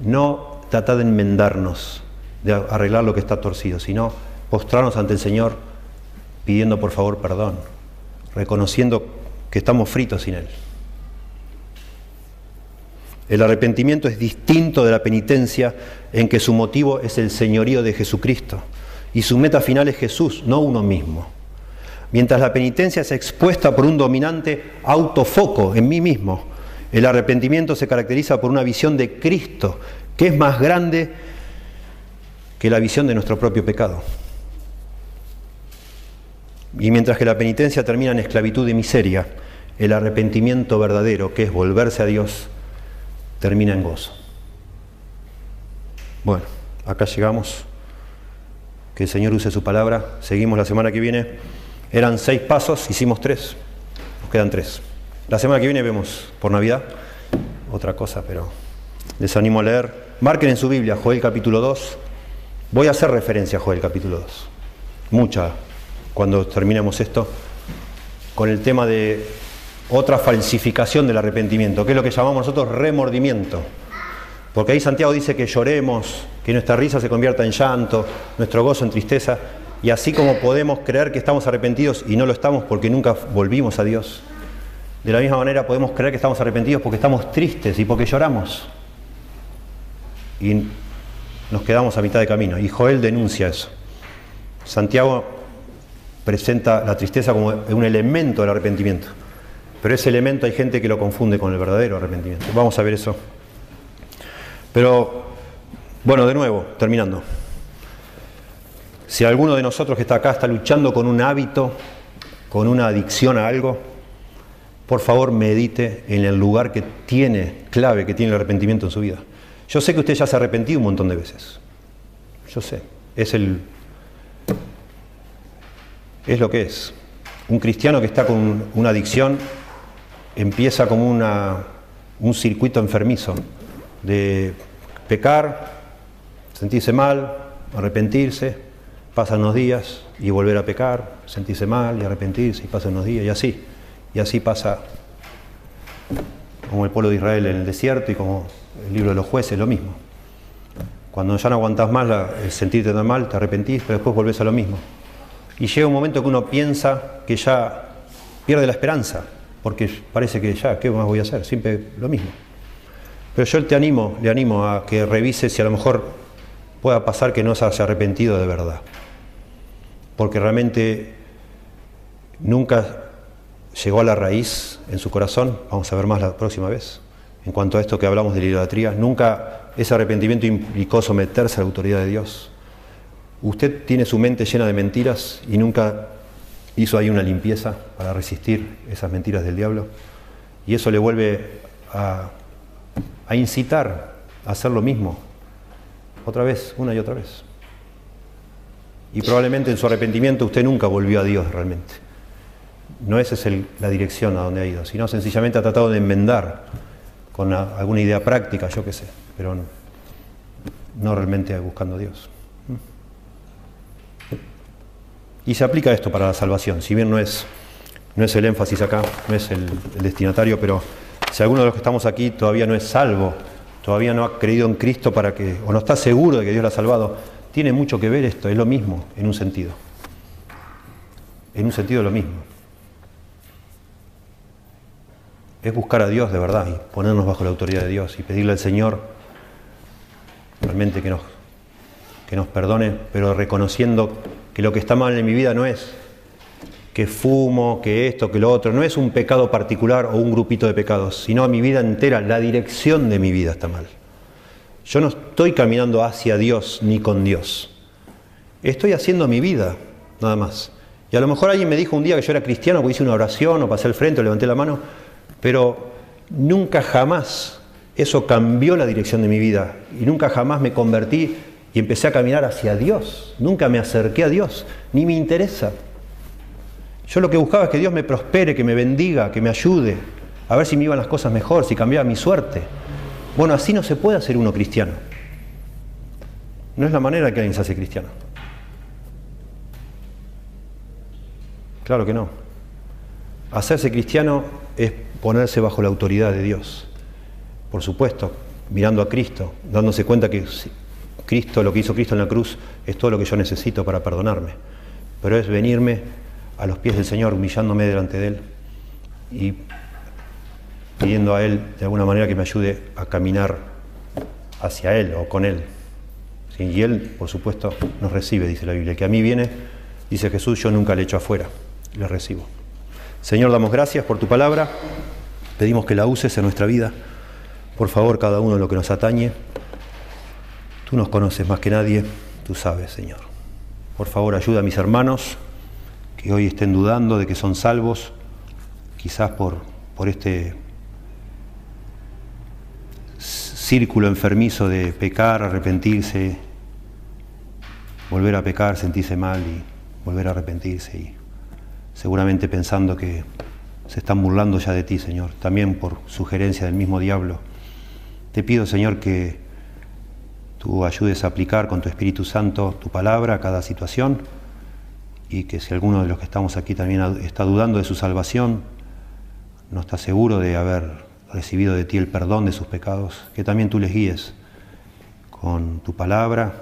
no tratar de enmendarnos, de arreglar lo que está torcido, sino postrarnos ante el Señor pidiendo por favor perdón reconociendo que estamos fritos sin Él. El arrepentimiento es distinto de la penitencia en que su motivo es el señorío de Jesucristo y su meta final es Jesús, no uno mismo. Mientras la penitencia es expuesta por un dominante autofoco en mí mismo, el arrepentimiento se caracteriza por una visión de Cristo que es más grande que la visión de nuestro propio pecado. Y mientras que la penitencia termina en esclavitud y miseria, el arrepentimiento verdadero, que es volverse a Dios, termina en gozo. Bueno, acá llegamos. Que el Señor use su palabra. Seguimos la semana que viene. Eran seis pasos, hicimos tres. Nos quedan tres. La semana que viene vemos por Navidad otra cosa, pero les animo a leer. Marquen en su Biblia Joel capítulo 2. Voy a hacer referencia a Joel capítulo 2. Mucha cuando terminemos esto, con el tema de otra falsificación del arrepentimiento, que es lo que llamamos nosotros remordimiento. Porque ahí Santiago dice que lloremos, que nuestra risa se convierta en llanto, nuestro gozo en tristeza, y así como podemos creer que estamos arrepentidos y no lo estamos porque nunca volvimos a Dios, de la misma manera podemos creer que estamos arrepentidos porque estamos tristes y porque lloramos. Y nos quedamos a mitad de camino. Y Joel denuncia eso. Santiago presenta la tristeza como un elemento del arrepentimiento. Pero ese elemento hay gente que lo confunde con el verdadero arrepentimiento. Vamos a ver eso. Pero, bueno, de nuevo, terminando. Si alguno de nosotros que está acá está luchando con un hábito, con una adicción a algo, por favor medite en el lugar que tiene, clave que tiene el arrepentimiento en su vida. Yo sé que usted ya se ha arrepentido un montón de veces. Yo sé. Es el es lo que es. Un cristiano que está con una adicción empieza como un circuito enfermizo de pecar, sentirse mal, arrepentirse, pasan unos días y volver a pecar, sentirse mal y arrepentirse y pasan unos días y así. Y así pasa como el pueblo de Israel en el desierto y como el libro de los jueces, lo mismo. Cuando ya no aguantás más sentirte tan mal, te arrepentís, pero después volvés a lo mismo. Y llega un momento que uno piensa que ya pierde la esperanza, porque parece que ya, ¿qué más voy a hacer? Siempre lo mismo. Pero yo te animo, le animo a que revise si a lo mejor pueda pasar que no se haya arrepentido de verdad. Porque realmente nunca llegó a la raíz en su corazón, vamos a ver más la próxima vez, en cuanto a esto que hablamos de la idolatría, nunca ese arrepentimiento implicó someterse a la autoridad de Dios. Usted tiene su mente llena de mentiras y nunca hizo ahí una limpieza para resistir esas mentiras del diablo. Y eso le vuelve a, incitar a hacer lo mismo, otra vez, una y otra vez. Y probablemente en su arrepentimiento usted nunca volvió a Dios realmente. No esa es la dirección a donde ha ido, sino sencillamente ha tratado de enmendar con alguna idea práctica, yo qué sé, pero no, realmente buscando a Dios. Y se aplica esto para la salvación, si bien no es, no es el énfasis acá, no es el, destinatario, pero si alguno de los que estamos aquí todavía no es salvo, todavía no ha creído en Cristo para que, o no está seguro de que Dios lo ha salvado, tiene mucho que ver esto, es lo mismo en un sentido. En un sentido lo mismo. Es buscar a Dios de verdad y ponernos bajo la autoridad de Dios y pedirle al Señor realmente que nos, que nos perdone, pero reconociendo que lo que está mal en mi vida no es que fumo, que esto, que lo otro. No es un pecado particular o un grupito de pecados, sino mi vida entera, la dirección de mi vida está mal. Yo no estoy caminando hacia Dios ni con Dios. Estoy haciendo mi vida, nada más. Y a lo mejor alguien me dijo un día que yo era cristiano porque hice una oración o pasé al frente o levanté la mano, pero nunca jamás eso cambió la dirección de mi vida y nunca jamás me convertí y empecé a caminar hacia Dios. Nunca me acerqué a Dios, ni me interesa. Yo lo que buscaba es que Dios me prospere, que me bendiga, que me ayude, a ver si me iban las cosas mejor, si cambiaba mi suerte. Bueno, así no se puede hacer uno cristiano. No es la manera que alguien se hace cristiano. Claro que no. Hacerse cristiano es ponerse bajo la autoridad de Dios. Por supuesto, mirando a Cristo, dándose cuenta que Cristo, lo que hizo Cristo en la cruz, es todo lo que yo necesito para perdonarme. Pero es venirme a los pies del Señor, humillándome delante de Él y pidiendo a Él de alguna manera que me ayude a caminar hacia Él o con Él. Y Él, por supuesto, nos recibe, dice la Biblia. Que a mí viene, dice Jesús, yo nunca le echo afuera, le recibo. Señor, damos gracias por tu palabra, pedimos que la uses en nuestra vida. Por favor, cada uno en lo que nos atañe. Tú nos conoces más que nadie, tú sabes, Señor. Por favor, ayuda a mis hermanos que hoy estén dudando de que son salvos, quizás por, por este círculo enfermizo de pecar, arrepentirse, volver a pecar, sentirse mal y volver a arrepentirse y seguramente pensando que se están burlando ya de ti, Señor, también por sugerencia del mismo diablo. Te pido, Señor, que tú ayudes a aplicar con tu Espíritu Santo tu palabra a cada situación y que si alguno de los que estamos aquí también está dudando de su salvación, no está seguro de haber recibido de ti el perdón de sus pecados, que también tú les guíes con tu palabra,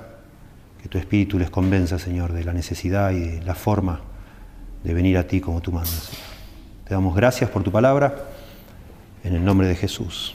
que tu espíritu les convenza, Señor, de la necesidad y de la forma de venir a ti como tú mandas. Te damos gracias por tu palabra, en el nombre de Jesús.